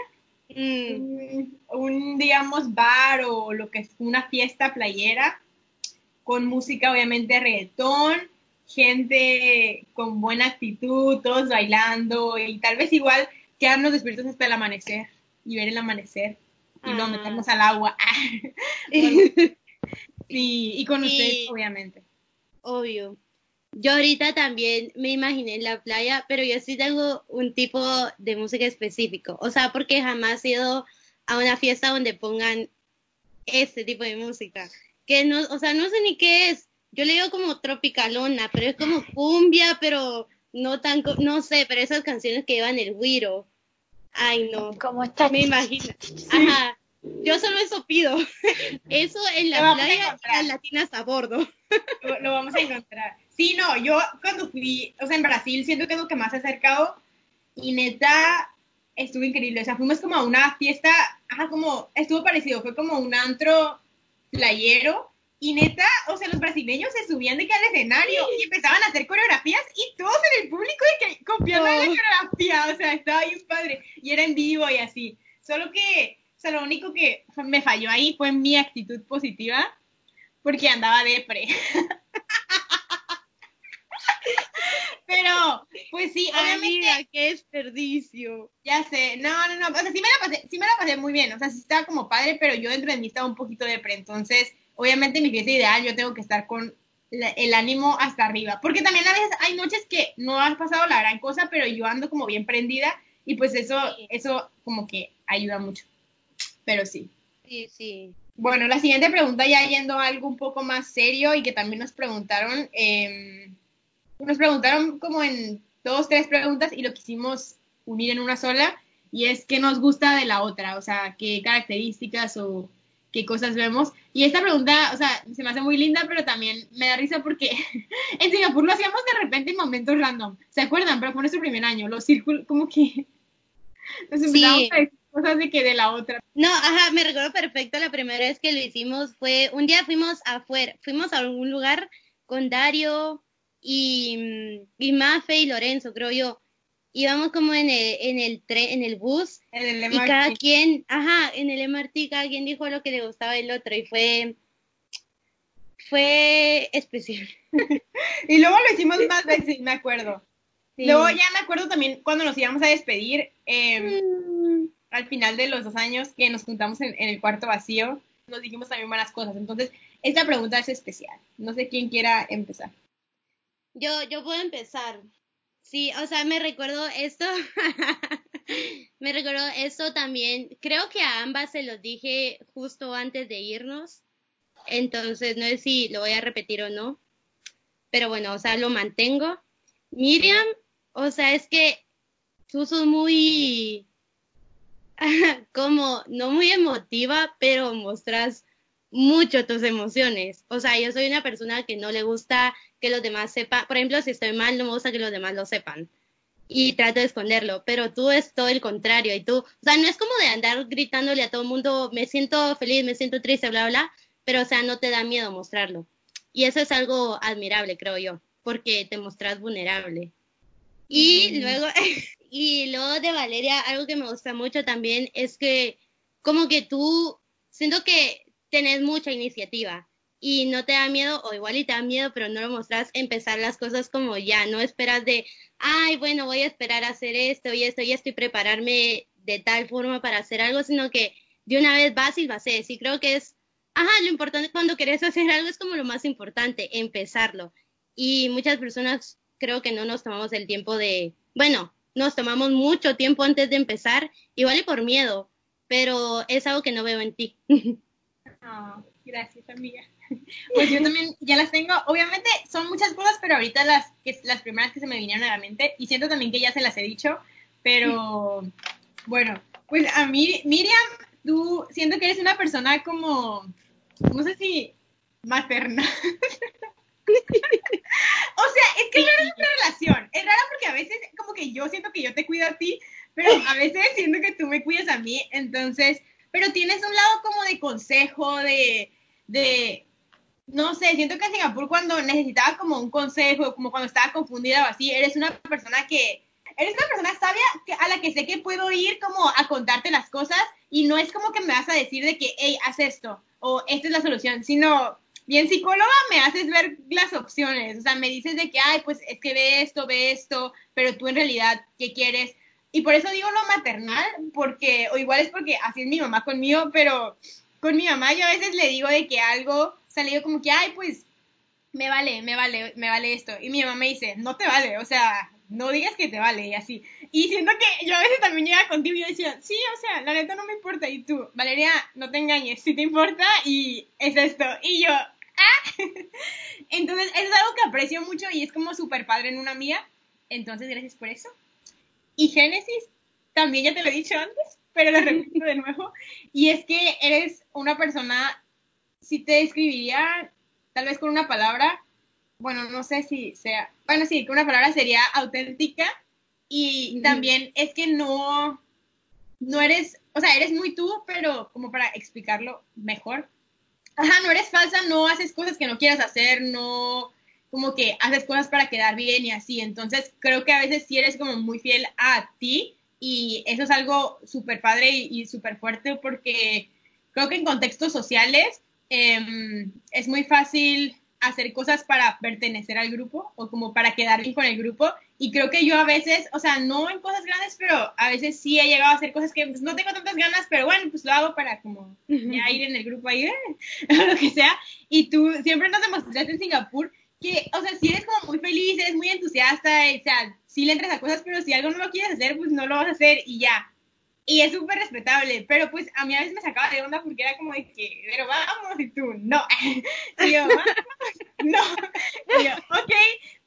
un, un, digamos, bar o lo que es una fiesta playera, con música obviamente reggaetón, gente con buena actitud, todos bailando y tal vez igual quedarnos despiertos hasta el amanecer y ver el amanecer y luego Ah. meternos al agua. sí, y con ustedes obviamente. obvio. Yo ahorita también me imaginé en la playa, pero yo sí tengo un tipo de música específico. O sea, porque jamás he ido a una fiesta donde pongan este tipo de música. Que no, o sea, no sé ni qué es. Yo le digo como tropicalona, pero es como cumbia, pero no tan, no sé, pero esas canciones que llevan el güiro. Ay, no. Como está. Me imagino. Ajá. Yo solo eso pido. Eso en la playa las latinas a bordo. Lo, lo vamos a encontrar. Sí, no, yo cuando fui, o sea, en Brasil siento que es lo que más he acercado y neta estuvo increíble. O sea, fuimos como a una fiesta, ajá, como, estuvo parecido, fue como un antro playero y neta, o sea, los brasileños se subían de que al escenario y empezaban a hacer coreografías y todos en el público de que copiando la No. coreografía, o sea, estaba bien padre y era en vivo y así. Solo que, o sea, lo único que me falló ahí fue mi actitud positiva porque andaba depre. Pero, pues sí, obviamente, Amiga, qué desperdicio. ya sé, no, no, no, o sea, sí me la pasé, sí me la pasé muy bien, o sea, sí estaba como padre, pero yo dentro de mí estaba un poquito depre, entonces, obviamente en mi fiesta ideal yo tengo que estar con la- el ánimo hasta arriba, porque también a veces hay noches que no has pasado la gran cosa, pero yo ando como bien prendida y pues eso, Sí. eso como que ayuda mucho, pero sí. Sí, sí. Bueno, la siguiente pregunta ya yendo a algo un poco más serio y que también nos preguntaron, eh, nos preguntaron como en dos, tres preguntas y lo quisimos unir en una sola y es qué nos gusta de la otra, o sea, qué características o qué cosas vemos. Y esta pregunta, o sea, se me hace muy linda, pero también me da risa porque en Singapur lo hacíamos de repente en momentos random. ¿Se acuerdan? Pero fue nuestro primer año, los círculos, como que nos empezamos Sí. a decir cosas de que de la otra. No, ajá, me recuerdo perfecto la primera vez que lo hicimos fue, un día fuimos afuera, fuimos a algún lugar con Dario y, mm, y Mafe y Lorenzo, creo yo. Íbamos como en el, en el tren, en el bus En el y cada quien, ajá, en el MRT cada quien dijo lo que le gustaba del otro y fue, fue especial. Y luego lo hicimos más veces, me acuerdo. Sí. Luego ya me acuerdo también cuando nos íbamos a despedir eh, Mm, al final de los dos años que nos juntamos en, en el cuarto vacío, nos dijimos también buenas cosas. Entonces, esta pregunta es especial. No sé quién quiera empezar. Yo, yo puedo empezar. Sí, o sea, me recuerdo esto. me recuerdo esto también. Creo que a ambas se los dije justo antes de irnos. Entonces, no sé si lo voy a repetir o no. Pero bueno, o sea, lo mantengo. Miriam, o sea, es que tú sos muy, como, no muy emotiva, pero mostras mucho tus emociones. O sea, yo soy una persona que no le gusta que los demás sepan. Por ejemplo, si estoy mal, no me gusta que los demás lo sepan. Y trato de esconderlo, pero tú es todo el contrario. Y tú, o sea, no es como de andar gritándole a todo el mundo, me siento feliz, me siento triste, bla, bla, pero o sea, no te da miedo mostrarlo. Y eso es algo admirable, creo yo, porque te mostras vulnerable. Y Mm. luego, y luego de Valeria, algo que me gusta mucho también es que como que tú, siento que tenés mucha iniciativa y no te da miedo, o igual y te da miedo, pero no lo mostras, empezar las cosas como ya, no esperas de, ay, bueno, voy a esperar a hacer esto y esto y esto y prepararme de tal forma para hacer algo, sino que de una vez vas y lo haces. Y creo que es, ajá, lo importante cuando querés hacer algo es como lo más importante, empezarlo. Y muchas personas creo que no nos tomamos el tiempo de, bueno, nos tomamos mucho tiempo antes de empezar, igual y por miedo, pero es algo que no veo en ti. Ah, gracias, amiga. Pues yo también ya las tengo. Obviamente son muchas cosas, pero ahorita las, que, las primeras que se me vinieron a la mente, y siento también que ya se las he dicho, pero bueno, pues a mí, Miriam, tú siento que eres una persona como, no sé si maternal. o sea, es que es rara nuestra relación. Es rara porque a veces como que yo siento que yo te cuido a ti, pero a veces siento que tú me cuidas a mí. Entonces, pero tienes un lado como de consejo, de, de, no sé, siento que en Singapur cuando necesitaba como un consejo, como cuando estaba confundida o así, eres una persona que, eres una persona sabia que, a la que sé que puedo ir como a contarte las cosas y no es como que me vas a decir de que, hey, haz esto o esta es la solución, sino bien psicóloga me haces ver las opciones, o sea, me dices de que, ay, pues es que ve esto, ve esto, pero tú en realidad, ¿qué quieres? Y por eso digo lo maternal, porque, o igual es porque así es mi mamá conmigo, pero con mi mamá yo a veces le digo de que algo, salió como que, ay, pues me vale, me vale, me vale esto. Y mi mamá me dice, no te vale, o sea, no digas que te vale y así. Y siento que yo a veces también llega contigo y yo decía, sí, o sea, la neta no me importa. Y tú, Valeria, no te engañes, sí te importa y es esto. Y yo, ah. Entonces, eso es algo que aprecio mucho y es como súper padre en una amiga. Entonces, gracias por eso. Y Génesis, también ya te lo he dicho antes, pero lo repito de nuevo. Y es que eres una persona, si te describiría tal vez con una palabra, bueno, no sé si sea, bueno, sí, con una palabra sería auténtica y también es que no, no eres, o sea, eres muy tú, pero como para explicarlo mejor. Ajá, no eres falsa, no haces cosas que no quieras hacer, no como que haces cosas para quedar bien y así. Entonces, creo que a veces sí eres como muy fiel a ti y eso es algo súper padre y, y súper fuerte porque creo que en contextos sociales eh, es muy fácil hacer cosas para pertenecer al grupo o como para quedar bien con el grupo. Y creo que yo a veces, o sea, no en cosas grandes, pero a veces sí he llegado a hacer cosas que pues, no tengo tantas ganas, pero bueno, pues lo hago para como ya ir en el grupo ahí, lo que sea. Y tú siempre nos demostraste en Singapur que, o sea, si eres como muy feliz, eres muy entusiasta, o sea, sí le entras a cosas, pero si algo no lo quieres hacer, pues no lo vas a hacer y ya. Y es súper respetable, pero pues a mí a veces me sacaba de onda porque era como de que, pero vamos, y tú, no. Y yo, no. Y yo, ok,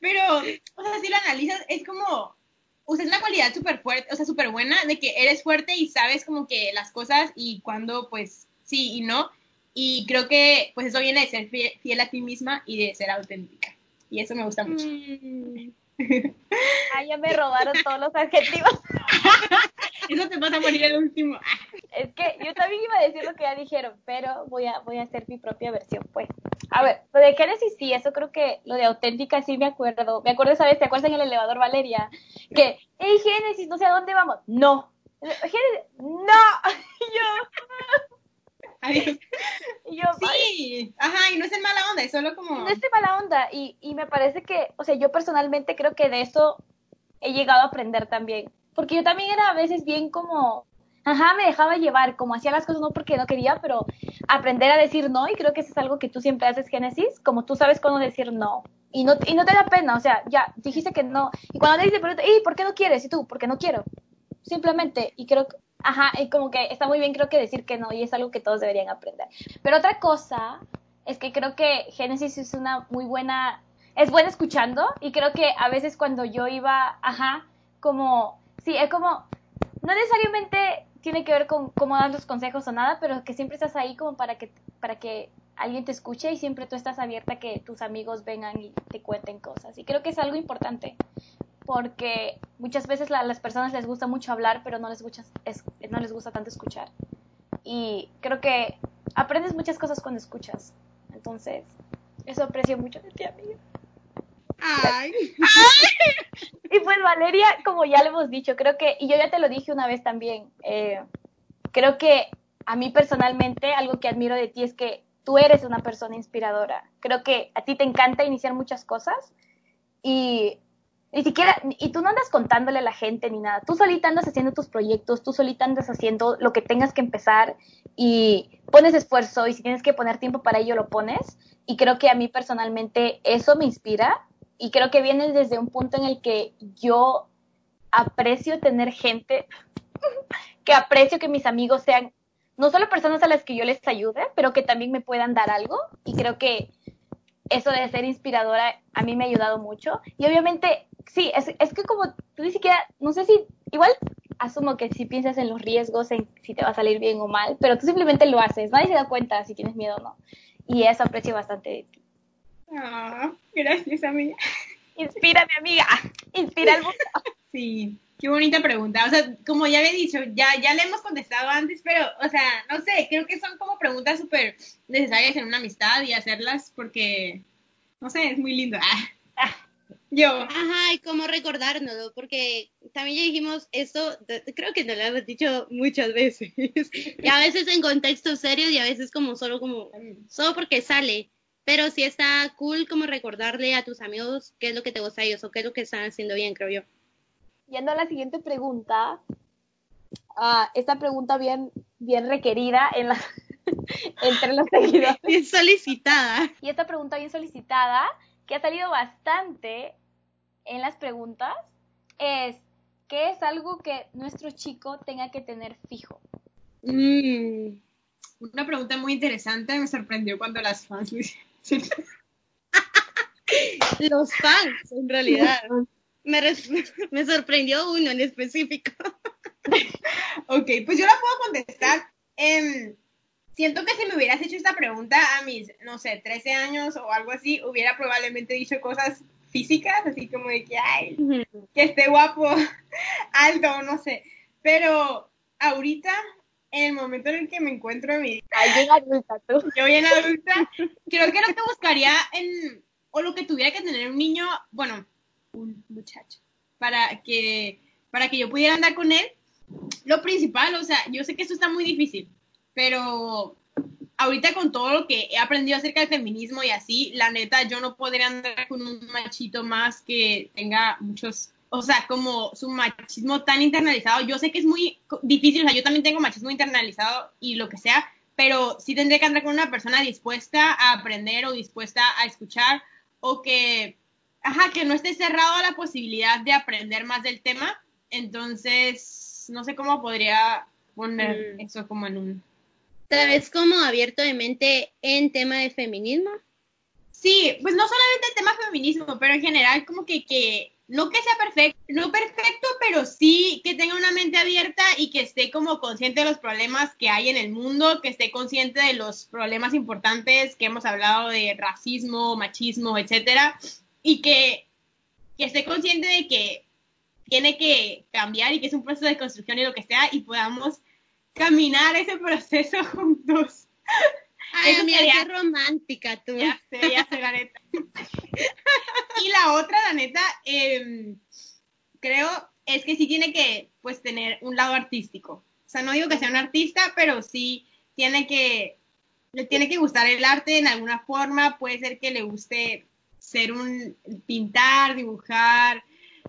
pero, o sea, si lo analizas, es como, o sea, es una cualidad súper fuerte, o sea, súper buena de que eres fuerte y sabes como que las cosas y cuando, pues, sí y no. Y creo que, pues, eso viene de ser fiel, a ti misma y de ser auténtica. Y eso me gusta mucho. Mm. Ah, ya me robaron todos los adjetivos. Eso te pasa a morir el último. Es que yo también iba a decir lo que ya dijeron, pero voy a, voy a hacer mi propia versión, pues. A ver, lo de Génesis sí, eso creo que lo de auténtica sí me acuerdo. Me acuerdo, ¿sabes? ¿Te acuerdas en el elevador, Valeria? Que, hey, Génesis, no sé a dónde vamos. No. Génesis, no. Yo. Adiós. Y yo, sí, ajá, y no es en mala onda, es solo como... No es en mala onda, y, y me parece que, o sea, yo personalmente creo que de eso he llegado a aprender también. Porque yo también era a veces bien como, ajá, me dejaba llevar, como hacía las cosas no porque no quería, pero aprender a decir no, y creo que eso es algo que tú siempre haces, Génesis, como tú sabes cómo decir no. Y no, y no te da pena, o sea, ya, dijiste que no. Y cuando te dice, ¿y por qué no quieres? Y tú, porque no quiero. Simplemente, y creo que, ajá, y como que está muy bien creo que decir que no, y es algo que todos deberían aprender. Pero otra cosa es que creo que Génesis es una muy buena, es buena escuchando, y creo que a veces cuando yo iba, ajá, como, sí, es como, no necesariamente tiene que ver con cómo dar los consejos o nada, pero que siempre estás ahí como para que, para que alguien te escuche y siempre tú estás abierta a que tus amigos vengan y te cuenten cosas. Y creo que es algo importante, porque muchas veces a las personas les gusta mucho hablar, pero no les, gusta, no les gusta tanto escuchar. Y creo que aprendes muchas cosas cuando escuchas. Entonces, eso aprecio mucho de ti, amiga. Ay. Y pues Valeria, como ya le hemos dicho, creo que, y yo ya te lo dije una vez también, eh, creo que a mí personalmente algo que admiro de ti es que tú eres una persona inspiradora. Creo que a ti te encanta iniciar muchas cosas y ni siquiera, y tú no andas contándole a la gente ni nada. Tú solita andas haciendo tus proyectos, tú solita andas haciendo lo que tengas que empezar y pones esfuerzo y si tienes que poner tiempo para ello lo pones. Y creo que a mí personalmente eso me inspira y creo que viene desde un punto en el que yo aprecio tener gente, que aprecio que mis amigos sean no solo personas a las que yo les ayude, pero que también me puedan dar algo. Y creo que eso de ser inspiradora a mí me ha ayudado mucho. Y obviamente, sí, es, es que como tú ni siquiera, no sé si, igual asumo que si piensas en los riesgos, en si te va a salir bien o mal, pero tú simplemente lo haces, nadie se da cuenta si tienes miedo o no. Y eso aprecio bastante de ti. Ah, gracias, amiga. Inspírame, amiga. Inspira al mundo. Sí, qué bonita pregunta. O sea, como ya le he dicho, ya, ya le hemos contestado antes, pero, o sea, no sé, creo que son como preguntas súper necesarias en una amistad y hacerlas porque, no sé, es muy lindo. Ah, yo. Ajá, y cómo recordárnoslo, porque también ya dijimos esto, creo que nos lo hemos dicho muchas veces, y a veces en contextos serios y a veces como solo como, solo porque sale, pero sí está cool como recordarle a tus amigos qué es lo que te gusta a ellos o qué es lo que están haciendo bien, creo yo. Yendo a la siguiente pregunta, ah, esta pregunta bien, bien requerida en la, entre los seguidores. Bien solicitada. Y esta pregunta bien solicitada, que ha salido bastante en las preguntas, es, ¿qué es algo que nuestro chico tenga que tener fijo? Mm. Una pregunta muy interesante, me sorprendió cuando las fans. Los fans, en realidad. Me, me sorprendió uno en específico. Ok, pues yo la puedo contestar. Em, siento que si me hubieras hecho esta pregunta a mis, no sé, 13 años o algo así, hubiera probablemente dicho cosas físicas, así como de que, ay, que esté guapo, alto, no sé. Pero ahorita, en el momento en el que me encuentro en mi Ay, bien adulta tú. yo bien adulta, creo que lo que buscaría en, o lo que tuviera que tener un niño, bueno, un muchacho, para que, para que yo pudiera andar con él, lo principal, o sea, yo sé que esto está muy difícil, pero ahorita con todo lo que he aprendido acerca del feminismo y así, la neta, yo no podría andar con un machito más que tenga muchos, o sea, como su machismo tan internalizado. Yo sé que es muy difícil, o sea, yo también tengo machismo internalizado y lo que sea, pero sí tendría que andar con una persona dispuesta a aprender o dispuesta a escuchar o que, ajá, que no esté cerrado a la posibilidad de aprender más del tema. Entonces, no sé cómo podría poner Mm. eso como en un Tal vez como abierto de mente en tema de feminismo. Sí, pues no solamente el tema feminismo, pero en general como que, que no que sea perfecto, no perfecto, pero sí que tenga una mente abierta y que esté como consciente de los problemas que hay en el mundo, que esté consciente de los problemas importantes que hemos hablado de racismo, machismo, etcétera, y que, que esté consciente de que tiene que cambiar y que es un proceso de construcción y lo que sea, y podamos caminar ese proceso juntos. Ay, Eso amiga, sería- qué romántica tú. Ya sé, ya sé, la neta. y la otra, la neta, em, creo, es que sí tiene que, pues, tener un lado artístico. O sea, no digo que sea un artista, pero sí tiene que, le tiene que gustar el arte en alguna forma. Puede ser que le guste ser un, pintar, dibujar,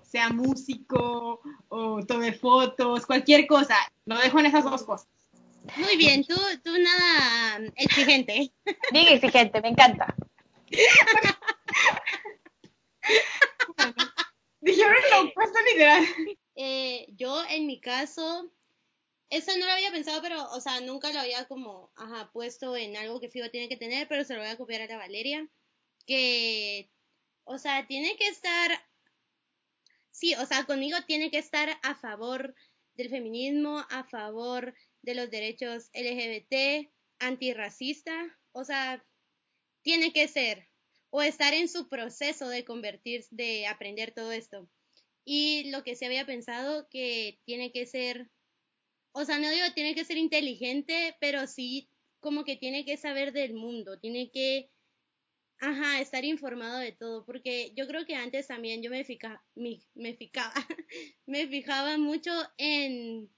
sea músico o tome fotos, cualquier cosa. Lo dejo en esas dos cosas. Muy bien, tú, tú nada exigente. Bien exigente, me encanta. Dijeron lo opuesto literal. Eh, yo, en mi caso, eso no lo había pensado, pero, o sea, nunca lo había como, ajá, puesto en algo que Figo tiene que tener, pero se lo voy a copiar a la Valeria, que, o sea, tiene que estar, sí, o sea, conmigo tiene que estar a favor del feminismo, a favor de los derechos LGBT, antirracista, o sea, tiene que ser, o estar en su proceso de convertirse, de aprender todo esto. Y lo que se había pensado que tiene que ser, o sea, no digo tiene que ser inteligente, pero sí como que tiene que saber del mundo, tiene que, ajá, estar informado de todo, porque yo creo que antes también yo me, fica, me, me fijaba, me fijaba mucho en,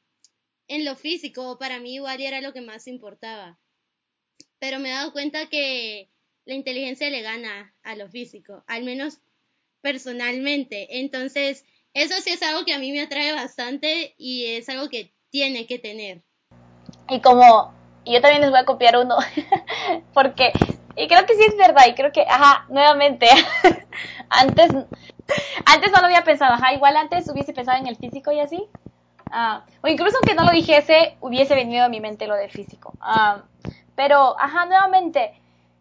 en lo físico, para mí igual era lo que más importaba, pero me he dado cuenta que la inteligencia le gana a lo físico, al menos personalmente, entonces eso sí es algo que a mí me atrae bastante y es algo que tiene que tener. Y como, yo también les voy a copiar uno, porque, y creo que sí es verdad, y creo que, ajá, nuevamente, antes, antes no lo había pensado, ajá, igual antes hubiese pensado en el físico y así, ah, o incluso aunque no lo dijese, hubiese venido a mi mente lo del físico, ah, pero, ajá, nuevamente,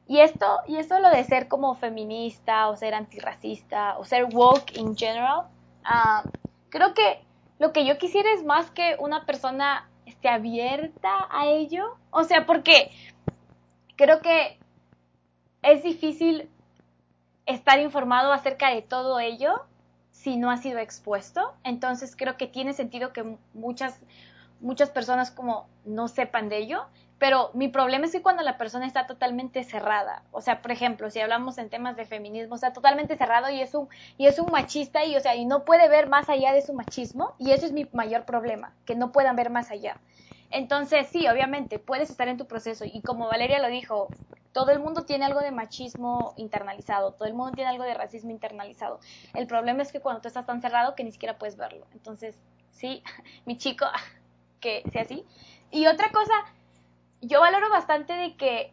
y esto, y esto lo de ser como feminista, o ser antirracista, o ser woke in general, ah, creo que lo que yo quisiera es más que una persona esté abierta a ello. O sea, porque creo que es difícil estar informado acerca de todo ello si no ha sido expuesto. Entonces creo que tiene sentido que muchas, muchas personas como no sepan de ello. Pero mi problema es que cuando la persona está totalmente cerrada, o sea, por ejemplo, si hablamos en temas de feminismo, está totalmente cerrado y es un y es un machista y o sea, y no puede ver más allá de su machismo y eso es mi mayor problema, que no puedan ver más allá. Entonces, sí, obviamente, puedes estar en tu proceso y como Valeria lo dijo, todo el mundo tiene algo de machismo internalizado, todo el mundo tiene algo de racismo internalizado. El problema es que cuando tú estás tan cerrado que ni siquiera puedes verlo. Entonces, sí, mi chico, que sea así. Y otra cosa, yo valoro bastante de que,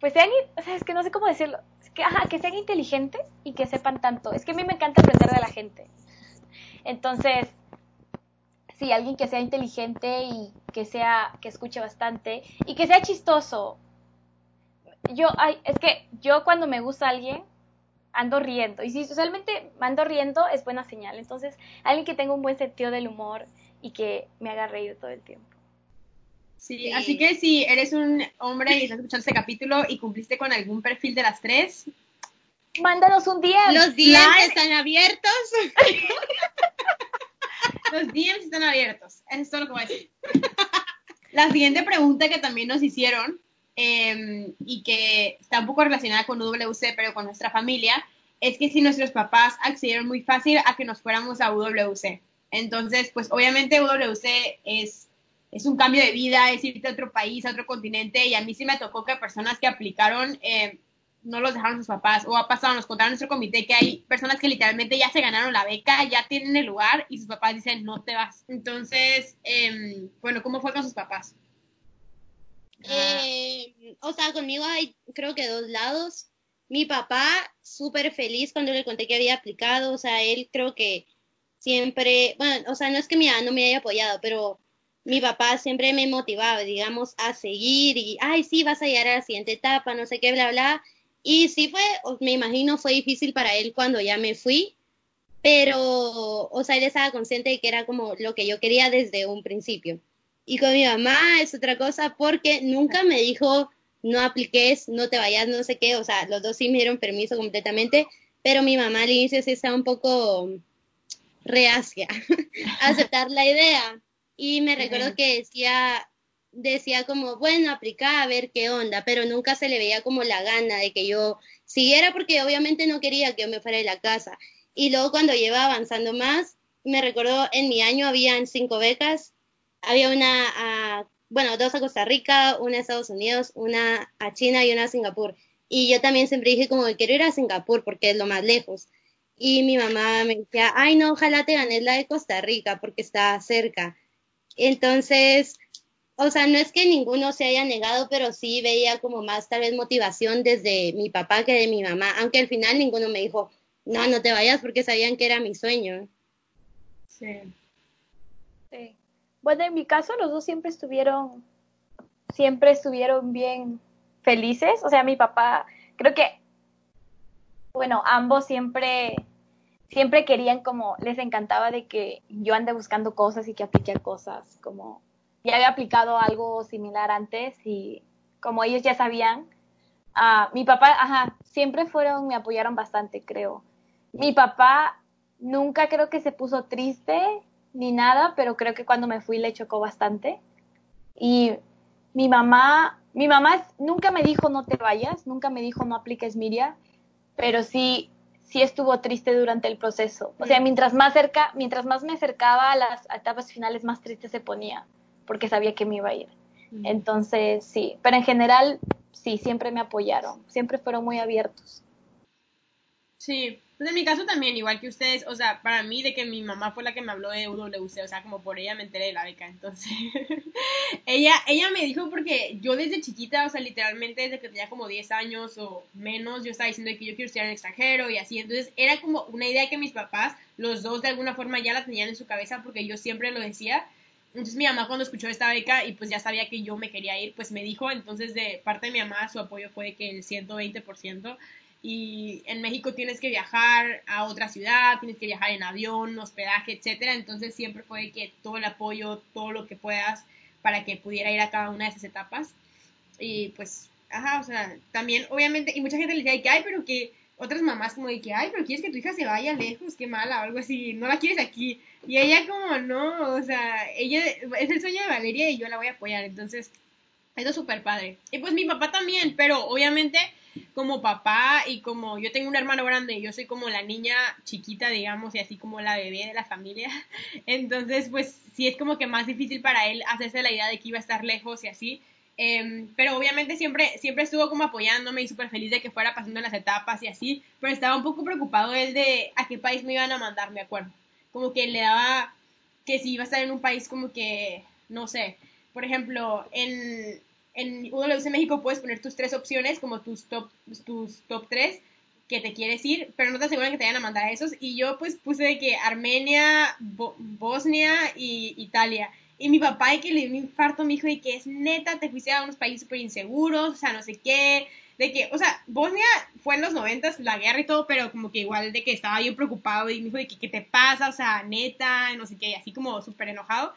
pues sean, o sea, es que no sé cómo decirlo, es que, ajá, que sean inteligentes y que sepan tanto. Es que a mí me encanta aprender de la gente. Entonces, sí, alguien que sea inteligente y que sea, que escuche bastante y que sea chistoso. Yo, ay, es que yo cuando me gusta alguien, ando riendo. Y si socialmente ando riendo, es buena señal. Entonces, alguien que tenga un buen sentido del humor y que me haga reír todo el tiempo. Sí, así que si eres un hombre y estás escuchando este capítulo y cumpliste con algún perfil de las tres, mándanos un día. Los días están abiertos. Los DMs están abiertos. Eso es todo lo que voy a decir. La siguiente pregunta que también nos hicieron em, y que está un poco relacionada con UWC, pero con nuestra familia, es que si nuestros papás accedieron muy fácil a que nos fuéramos a UWC. Entonces, pues obviamente UWC es, es un cambio de vida, es irte a otro país, a otro continente, y a mí sí me tocó que personas que aplicaron eh, no los dejaron sus papás. O ha pasado, nos contaron nuestro comité que hay personas que literalmente ya se ganaron la beca, ya tienen el lugar y sus papás dicen, no te vas. Entonces, eh, bueno, ¿cómo fue con sus papás? Eh, o sea, conmigo hay creo que dos lados. Mi papá, súper feliz cuando le conté que había aplicado, o sea, él creo que siempre, bueno, o sea, no es que mi mamá no me haya apoyado, pero mi papá siempre me motivaba, digamos, a seguir y, ay, sí, vas a llegar a la siguiente etapa, no sé qué, bla, bla. Y sí fue, me imagino, fue difícil para él cuando ya me fui, pero, o sea, él estaba consciente de que era como lo que yo quería desde un principio. Y con mi mamá es otra cosa porque nunca me dijo, no apliques, no te vayas, no sé qué, o sea, los dos sí me dieron permiso completamente, pero mi mamá al inicio sí estaba un poco reacia a aceptar la idea. Y me recuerdo que decía, decía como, bueno, aplica a ver qué onda, pero nunca se le veía como la gana de que yo siguiera porque obviamente no quería que yo me fuera de la casa. Y luego cuando lleva avanzando más, me recuerdo en mi año habían cinco becas, había una a, bueno, dos a Costa Rica, una a Estados Unidos, una a China y una a Singapur. Y yo también siempre dije como que quiero ir a Singapur porque es lo más lejos. Y mi mamá me decía, ay no, ojalá te ganes la de Costa Rica porque está cerca. Entonces, o sea, no es que ninguno se haya negado, pero sí veía como más tal vez motivación desde mi papá que de mi mamá, aunque al final ninguno me dijo, no, no te vayas porque sabían que era mi sueño. Sí. sí. Bueno, en mi caso los dos siempre estuvieron, siempre estuvieron bien felices, o sea, mi papá, creo que, bueno, ambos siempre, siempre querían como, les encantaba de que yo ande buscando cosas y que aplique cosas, como ya había aplicado algo similar antes y como ellos ya sabían, uh, mi papá, ajá, siempre fueron, me apoyaron bastante, creo. Mi papá nunca creo que se puso triste ni nada, pero creo que cuando me fui le chocó bastante. Y mi mamá, mi mamá nunca me dijo no te vayas, nunca me dijo no apliques Miria, pero sí, sí estuvo triste durante el proceso. O sea, mientras más cerca, mientras más me acercaba a las etapas finales, más triste se ponía porque sabía que me iba a ir. Entonces, sí, pero en general, sí, siempre me apoyaron, siempre fueron muy abiertos. Sí, pues en mi caso también, igual que ustedes, o sea, para mí de que mi mamá fue la que me habló de UWC, o sea, como por ella me enteré de la beca, entonces, ella, ella me dijo porque yo desde chiquita, o sea, literalmente desde que tenía como 10 años o menos, yo estaba diciendo que yo quiero estudiar en extranjero y así, entonces era como una idea que mis papás, los dos de alguna forma ya la tenían en su cabeza porque yo siempre lo decía, entonces mi mamá cuando escuchó esta beca y pues ya sabía que yo me quería ir, pues me dijo, entonces de parte de mi mamá su apoyo fue que el 120%. Y en México tienes que viajar a otra ciudad, tienes que viajar en avión, hospedaje, etcétera, entonces siempre fue que todo el apoyo, todo lo que puedas para que pudiera ir a cada una de esas etapas. Y pues, ajá, o sea, también, obviamente, y mucha gente le decía que, ay, pero que otras mamás como de que, ay, pero quieres que tu hija se vaya lejos, qué mala, o algo así, no la quieres aquí. Y ella como, no, o sea, ella es el sueño de Valeria y yo la voy a apoyar, entonces, eso es súper padre. Y pues mi papá también, pero obviamente como papá y como yo tengo un hermano grande y yo soy como la niña chiquita, digamos, y así como la bebé de la familia, entonces pues sí es como que más difícil para él hacerse la idea de que iba a estar lejos y así. Em, pero obviamente siempre, siempre estuvo como apoyándome y súper feliz de que fuera pasando las etapas y así, pero estaba un poco preocupado él de a qué país me iban a mandar, me acuerdo. Como que le daba que si iba a estar en un país como que, no sé, por ejemplo, en, en UWC México puedes poner tus tres opciones como tus top, tus top tres que te quieres ir, pero no te aseguran que te vayan a mandar esos. Y yo pues puse de que Armenia, Bosnia y Italia. Y mi papá, que le dio un infarto, me dijo, y que es neta, te fuiste a unos países súper inseguros, o sea, no sé qué, de que, o sea, Bosnia fue en los noventas, la guerra y todo, pero como que igual de que estaba yo preocupado y me dijo, de que, ¿qué te pasa? O sea, neta, no sé qué, así como súper enojado.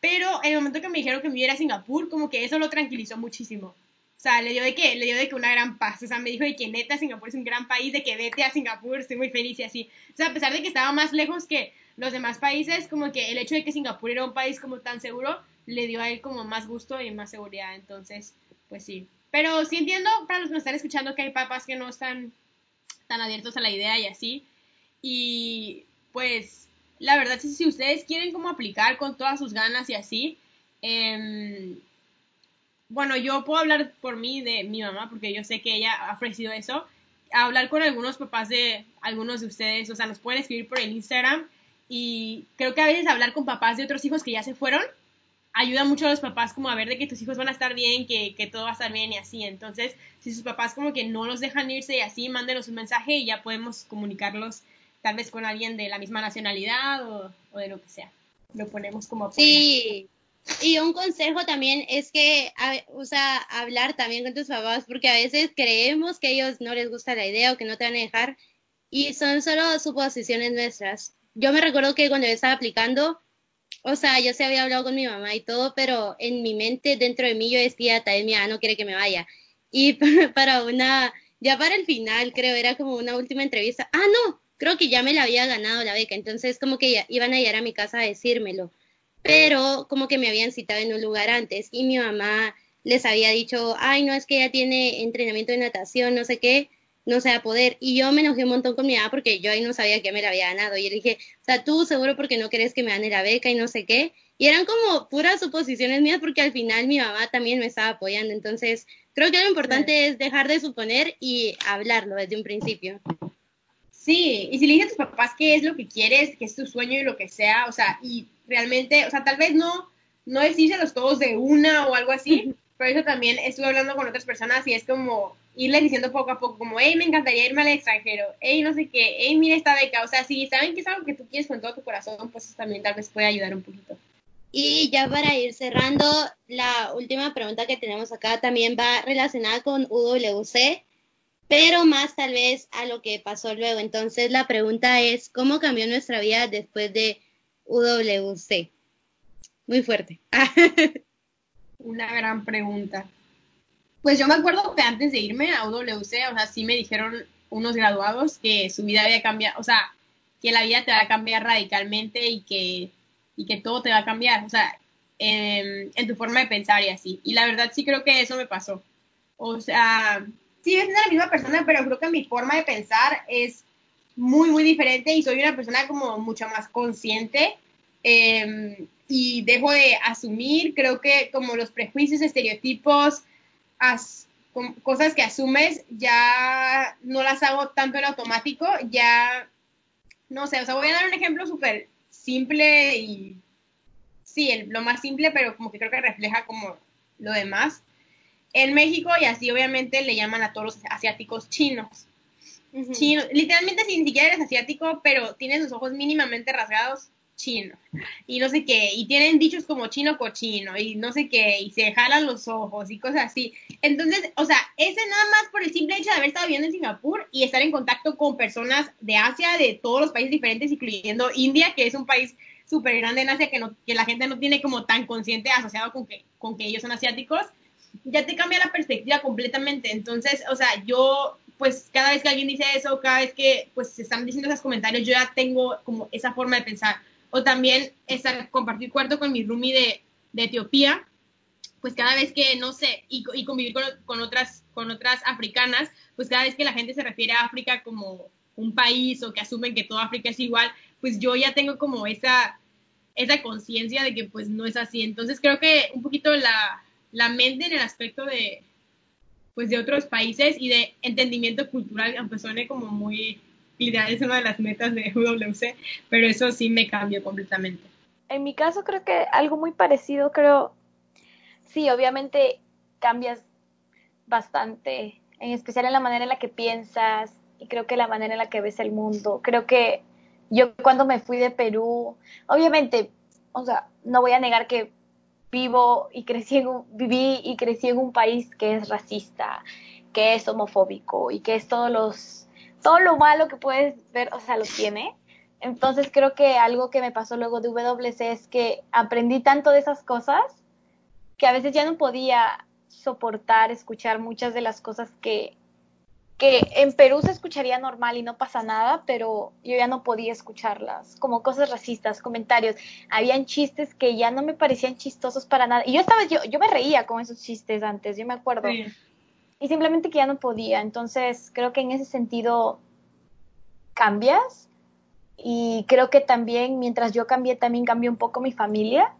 Pero en el momento que me dijeron que me iba a Singapur, como que eso lo tranquilizó muchísimo. O sea, le dio de que, le dio de que una gran paz. O sea, me dijo de que neta Singapur es un gran país, de que vete a Singapur, estoy muy feliz y así. O sea, a pesar de que estaba más lejos que los demás países, como que el hecho de que Singapur era un país como tan seguro, le dio a él como más gusto y más seguridad. Entonces, pues sí. Pero sí entiendo para los que me están escuchando que hay papás que no están tan abiertos a la idea y así. Y pues la verdad es que si ustedes quieren como aplicar con todas sus ganas y así, eh, bueno, yo puedo hablar por mí de mi mamá, porque yo sé que ella ha ofrecido eso, hablar con algunos papás de algunos de ustedes, o sea, nos pueden escribir por el Instagram y creo que a veces hablar con papás de otros hijos que ya se fueron ayuda mucho a los papás como a ver de que tus hijos van a estar bien, que, que todo va a estar bien y así. Entonces, si sus papás como que no los dejan irse y así, mándenos un mensaje y ya podemos comunicarlos tal vez con alguien de la misma nacionalidad o, o de lo que sea. Lo ponemos como apoyo. Sí, y un consejo también es que, o sea, hablar también con tus papás, porque a veces creemos que a ellos no les gusta la idea o que no te van a dejar, y son solo suposiciones nuestras. Yo me recuerdo que cuando yo estaba aplicando, o sea, yo se había hablado con mi mamá y todo, pero en mi mente, dentro de mí, yo decía, tal mi mamá no quiere que me vaya. Y para una, ya para el final, creo, era como una última entrevista. Ah, no, creo que ya me la había ganado la beca, entonces como que ya, iban a llegar a mi casa a decírmelo, pero como que me habían citado en un lugar antes y mi mamá les había dicho, ay, no, es que ella tiene entrenamiento de natación, no sé qué, no se va a poder. Y yo me enojé un montón con mi mamá porque yo ahí no sabía que me la había ganado. Y le dije, o sea, tú seguro porque no querés que me gane la beca y no sé qué. Y eran como puras suposiciones mías porque al final mi mamá también me estaba apoyando. Entonces, creo que lo importante es dejar de suponer y hablarlo desde un principio. Sí, y si le dices a tus papás qué es lo que quieres, qué es tu sueño y lo que sea, o sea, y realmente, o sea, tal vez no, no decírselos todos de una o algo así, pero eso también estuve hablando con otras personas y es como irles diciendo poco a poco, como, hey, me encantaría irme al extranjero, hey, no sé qué, hey, mira esta beca, o sea, si saben que es algo que tú quieres con todo tu corazón, pues eso también tal vez puede ayudar un poquito. Y ya para ir cerrando, la última pregunta que tenemos acá también va relacionada con UWC pero más tal vez a lo que pasó luego. Entonces la pregunta es, ¿cómo cambió nuestra vida después de UWC? Muy fuerte. Una gran pregunta. Pues yo me acuerdo que antes de irme a UWC, o sea, sí me dijeron unos graduados que su vida había cambiado, o sea, que la vida te va a cambiar radicalmente y que, y que todo te va a cambiar, o sea, en, en tu forma de pensar y así. Y la verdad sí creo que eso me pasó. O sea, sí es la misma persona, pero creo que mi forma de pensar es muy, muy diferente y soy una persona como mucho más consciente em, y dejo de asumir, creo que como los prejuicios, estereotipos, cosas que asumes, ya no las hago tanto en automático, ya, no sé, o sea, voy a dar un ejemplo súper simple y, sí, lo más simple, pero como que creo que refleja como lo demás en México y así obviamente le llaman a todos los asiáticos chinos. literalmente si ni siquiera eres asiático, pero tienes los ojos mínimamente rasgados, chino y no sé qué, y tienen dichos como chino cochino y no sé qué, y se jalan los ojos y cosas así. Entonces, o sea, ese nada más por el simple hecho de haber estado viviendo en Singapur y estar en contacto con personas de Asia, de todos los países diferentes, incluyendo India, que es un país súper grande en Asia que, no, que la gente no tiene como tan consciente asociado con que, con que ellos son asiáticos, ya te cambia la perspectiva completamente. Entonces, o sea, yo pues cada vez que alguien dice eso, cada vez que pues se están diciendo esos comentarios, yo ya tengo como esa forma de pensar. O también estar, compartir cuarto con mi roomie de, de Etiopía, pues cada vez que, no sé, y, y convivir con, con, otras, con otras africanas, pues cada vez que la gente se refiere a África como un país o que asumen que toda África es igual, pues yo ya tengo como esa, esa conciencia de que pues no es así. Entonces creo que un poquito la, la mente en el aspecto de, pues de otros países y de entendimiento cultural, aunque suene como muy ideal, es una de las metas de UWC, pero eso sí me cambió completamente. En mi caso creo que algo muy parecido, creo, sí, obviamente cambias bastante, en especial en la manera en la que piensas y creo que la manera en la que ves el mundo. Creo que yo cuando me fui de Perú, obviamente, o sea, no voy a negar que vivo y crecí en un, viví y crecí en un país que es racista, que es homofóbico y que es todos los todo lo malo que puedes ver, o sea, lo tiene. Entonces creo que algo que me pasó luego de WC es que aprendí tanto de esas cosas que a veces ya no podía soportar escuchar muchas de las cosas que, que en Perú se escucharía normal y no pasa nada, pero yo ya no podía escucharlas, como cosas racistas, comentarios. Habían chistes que ya no me parecían chistosos para nada. Y yo estaba, yo, yo me reía con esos chistes antes, yo me acuerdo. Sí. Y simplemente que ya no podía. Entonces, creo que en ese sentido cambias. Y creo que también, mientras yo cambié, también cambió un poco mi familia.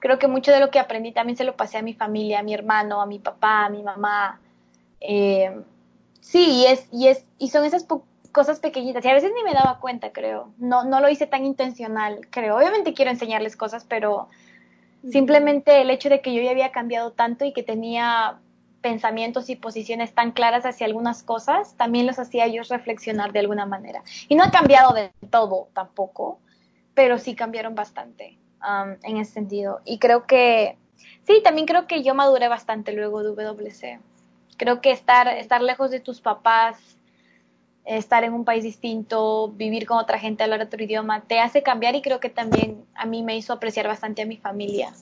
Creo que mucho de lo que aprendí también se lo pasé a mi familia, a mi hermano, a mi papá, a mi mamá. Eh, Sí, y es, y es, y son esas cosas pequeñitas, y a veces ni me daba cuenta, creo. No, no lo hice tan intencional, creo. Obviamente quiero enseñarles cosas, pero simplemente el hecho de que yo ya había cambiado tanto y que tenía pensamientos y posiciones tan claras hacia algunas cosas, también los hacía ellos reflexionar de alguna manera. Y no ha cambiado de todo tampoco, pero sí cambiaron bastante um, en ese sentido. Y creo que, sí, también creo que yo maduré bastante luego de WC. Creo que estar, estar lejos de tus papás, estar en un país distinto, vivir con otra gente, hablar otro idioma, te hace cambiar y creo que también a mí me hizo apreciar bastante a mi familia.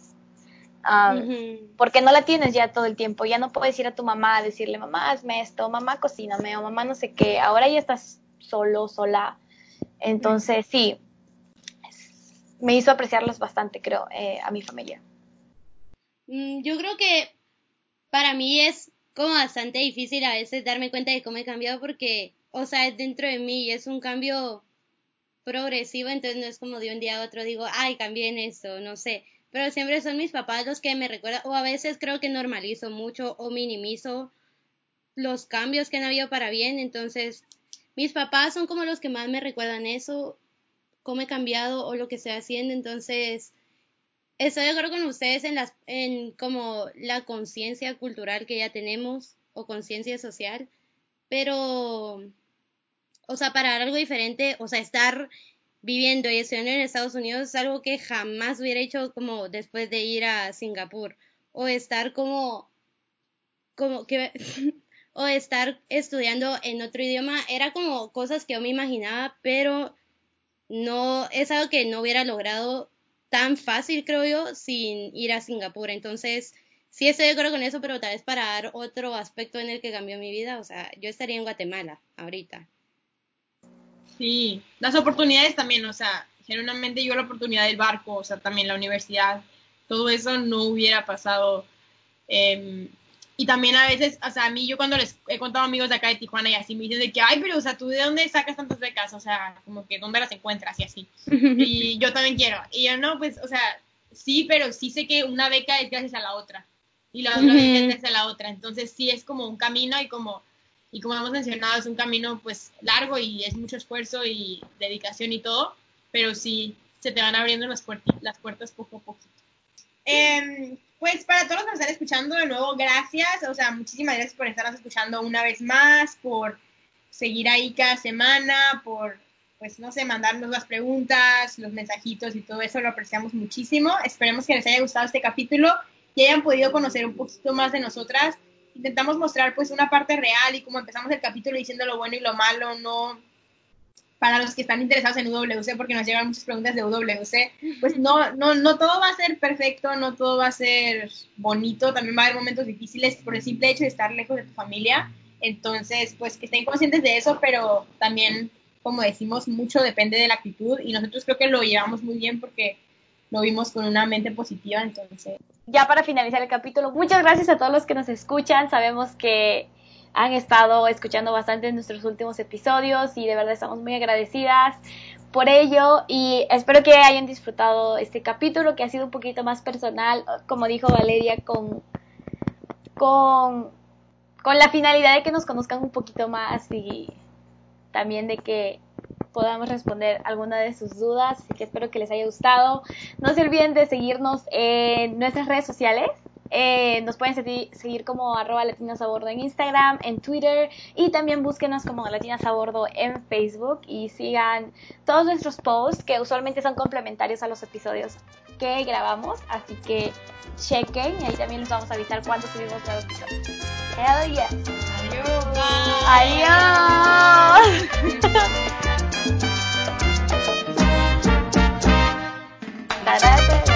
Um, Porque no la tienes ya todo el tiempo, ya no puedes ir a tu mamá a decirle, mamá, hazme esto, mamá, cocíname, o mamá, no sé qué. Ahora ya estás solo, sola. Entonces, sí, me hizo apreciarlos bastante, creo, eh, a mi familia. Mm, yo creo que para mí es como bastante difícil a veces darme cuenta de cómo he cambiado porque, o sea, es dentro de mí y es un cambio progresivo, entonces no es como de un día a otro digo, ay, cambié en esto, no sé. Pero siempre son mis papás los que me recuerdan, o a veces creo que normalizo mucho o minimizo los cambios que han habido para bien, entonces mis papás son como los que más me recuerdan eso, cómo he cambiado o lo que estoy haciendo, entonces Estoy de acuerdo con ustedes en, las, en como la conciencia cultural que ya tenemos o conciencia social, pero, o sea, para algo diferente, o sea, estar viviendo y estudiando en Estados Unidos es algo que jamás hubiera hecho como después de ir a Singapur o estar como, como que, o estar estudiando en otro idioma, era como cosas que yo me imaginaba, pero no, es algo que no hubiera logrado tan fácil, creo yo, sin ir a Singapur. Entonces, sí estoy de acuerdo con eso, pero tal vez para dar otro aspecto en el que cambió mi vida, o sea, yo estaría en Guatemala ahorita. Sí, las oportunidades también, o sea, genuinamente yo la oportunidad del barco, o sea, también la universidad, todo eso no hubiera pasado eh, y también a veces, o sea, a mí yo cuando les he contado a amigos de acá de Tijuana y así me dicen de que, ay, pero, o sea, ¿tú de dónde sacas tantas becas? O sea, como que, ¿dónde las encuentras? Y así. y yo también quiero. Y yo, no, pues, o sea, sí, pero sí sé que una beca es gracias a la otra. Y la otra beca es gracias a la otra. Entonces, sí es como un camino y como, y como hemos mencionado, es un camino, pues, largo y es mucho esfuerzo y dedicación y todo. Pero sí, se te van abriendo las, las puertas poco a poco. Eh, pues para todos los que nos están escuchando, de nuevo, gracias. O sea, muchísimas gracias por estarnos escuchando una vez más, por seguir ahí cada semana, por pues no sé, mandarnos las preguntas, los mensajitos y todo eso, lo apreciamos muchísimo. Esperemos que les haya gustado este capítulo y hayan podido conocer un poquito más de nosotras. Intentamos mostrar pues una parte real y como empezamos el capítulo diciendo lo bueno y lo malo, no para los que están interesados en UWC, porque nos llegan muchas preguntas de UWC, pues no, no, no todo va a ser perfecto, no todo va a ser bonito, también va a haber momentos difíciles por el simple hecho de estar lejos de tu familia. Entonces, pues que estén conscientes de eso, pero también, como decimos, mucho depende de la actitud y nosotros creo que lo llevamos muy bien porque lo vimos con una mente positiva, entonces. Ya para finalizar el capítulo, muchas gracias a todos los que nos escuchan. Sabemos que han estado escuchando bastante en nuestros últimos episodios y de verdad estamos muy agradecidas por ello y espero que hayan disfrutado este capítulo que ha sido un poquito más personal, como dijo Valeria, con, con, con la finalidad de que nos conozcan un poquito más y también de que podamos responder alguna de sus dudas, así que espero que les haya gustado. No se olviden de seguirnos en nuestras redes sociales, eh, nos pueden seguir como arroba latinas a bordo en Instagram, en Twitter y también búsquenos como latinas a bordo en Facebook y sigan todos nuestros posts que usualmente son complementarios a los episodios que grabamos, así que chequen y ahí también les vamos a avisar cuando subimos nuevos episodios. Hell yes. Adiós. Adiós.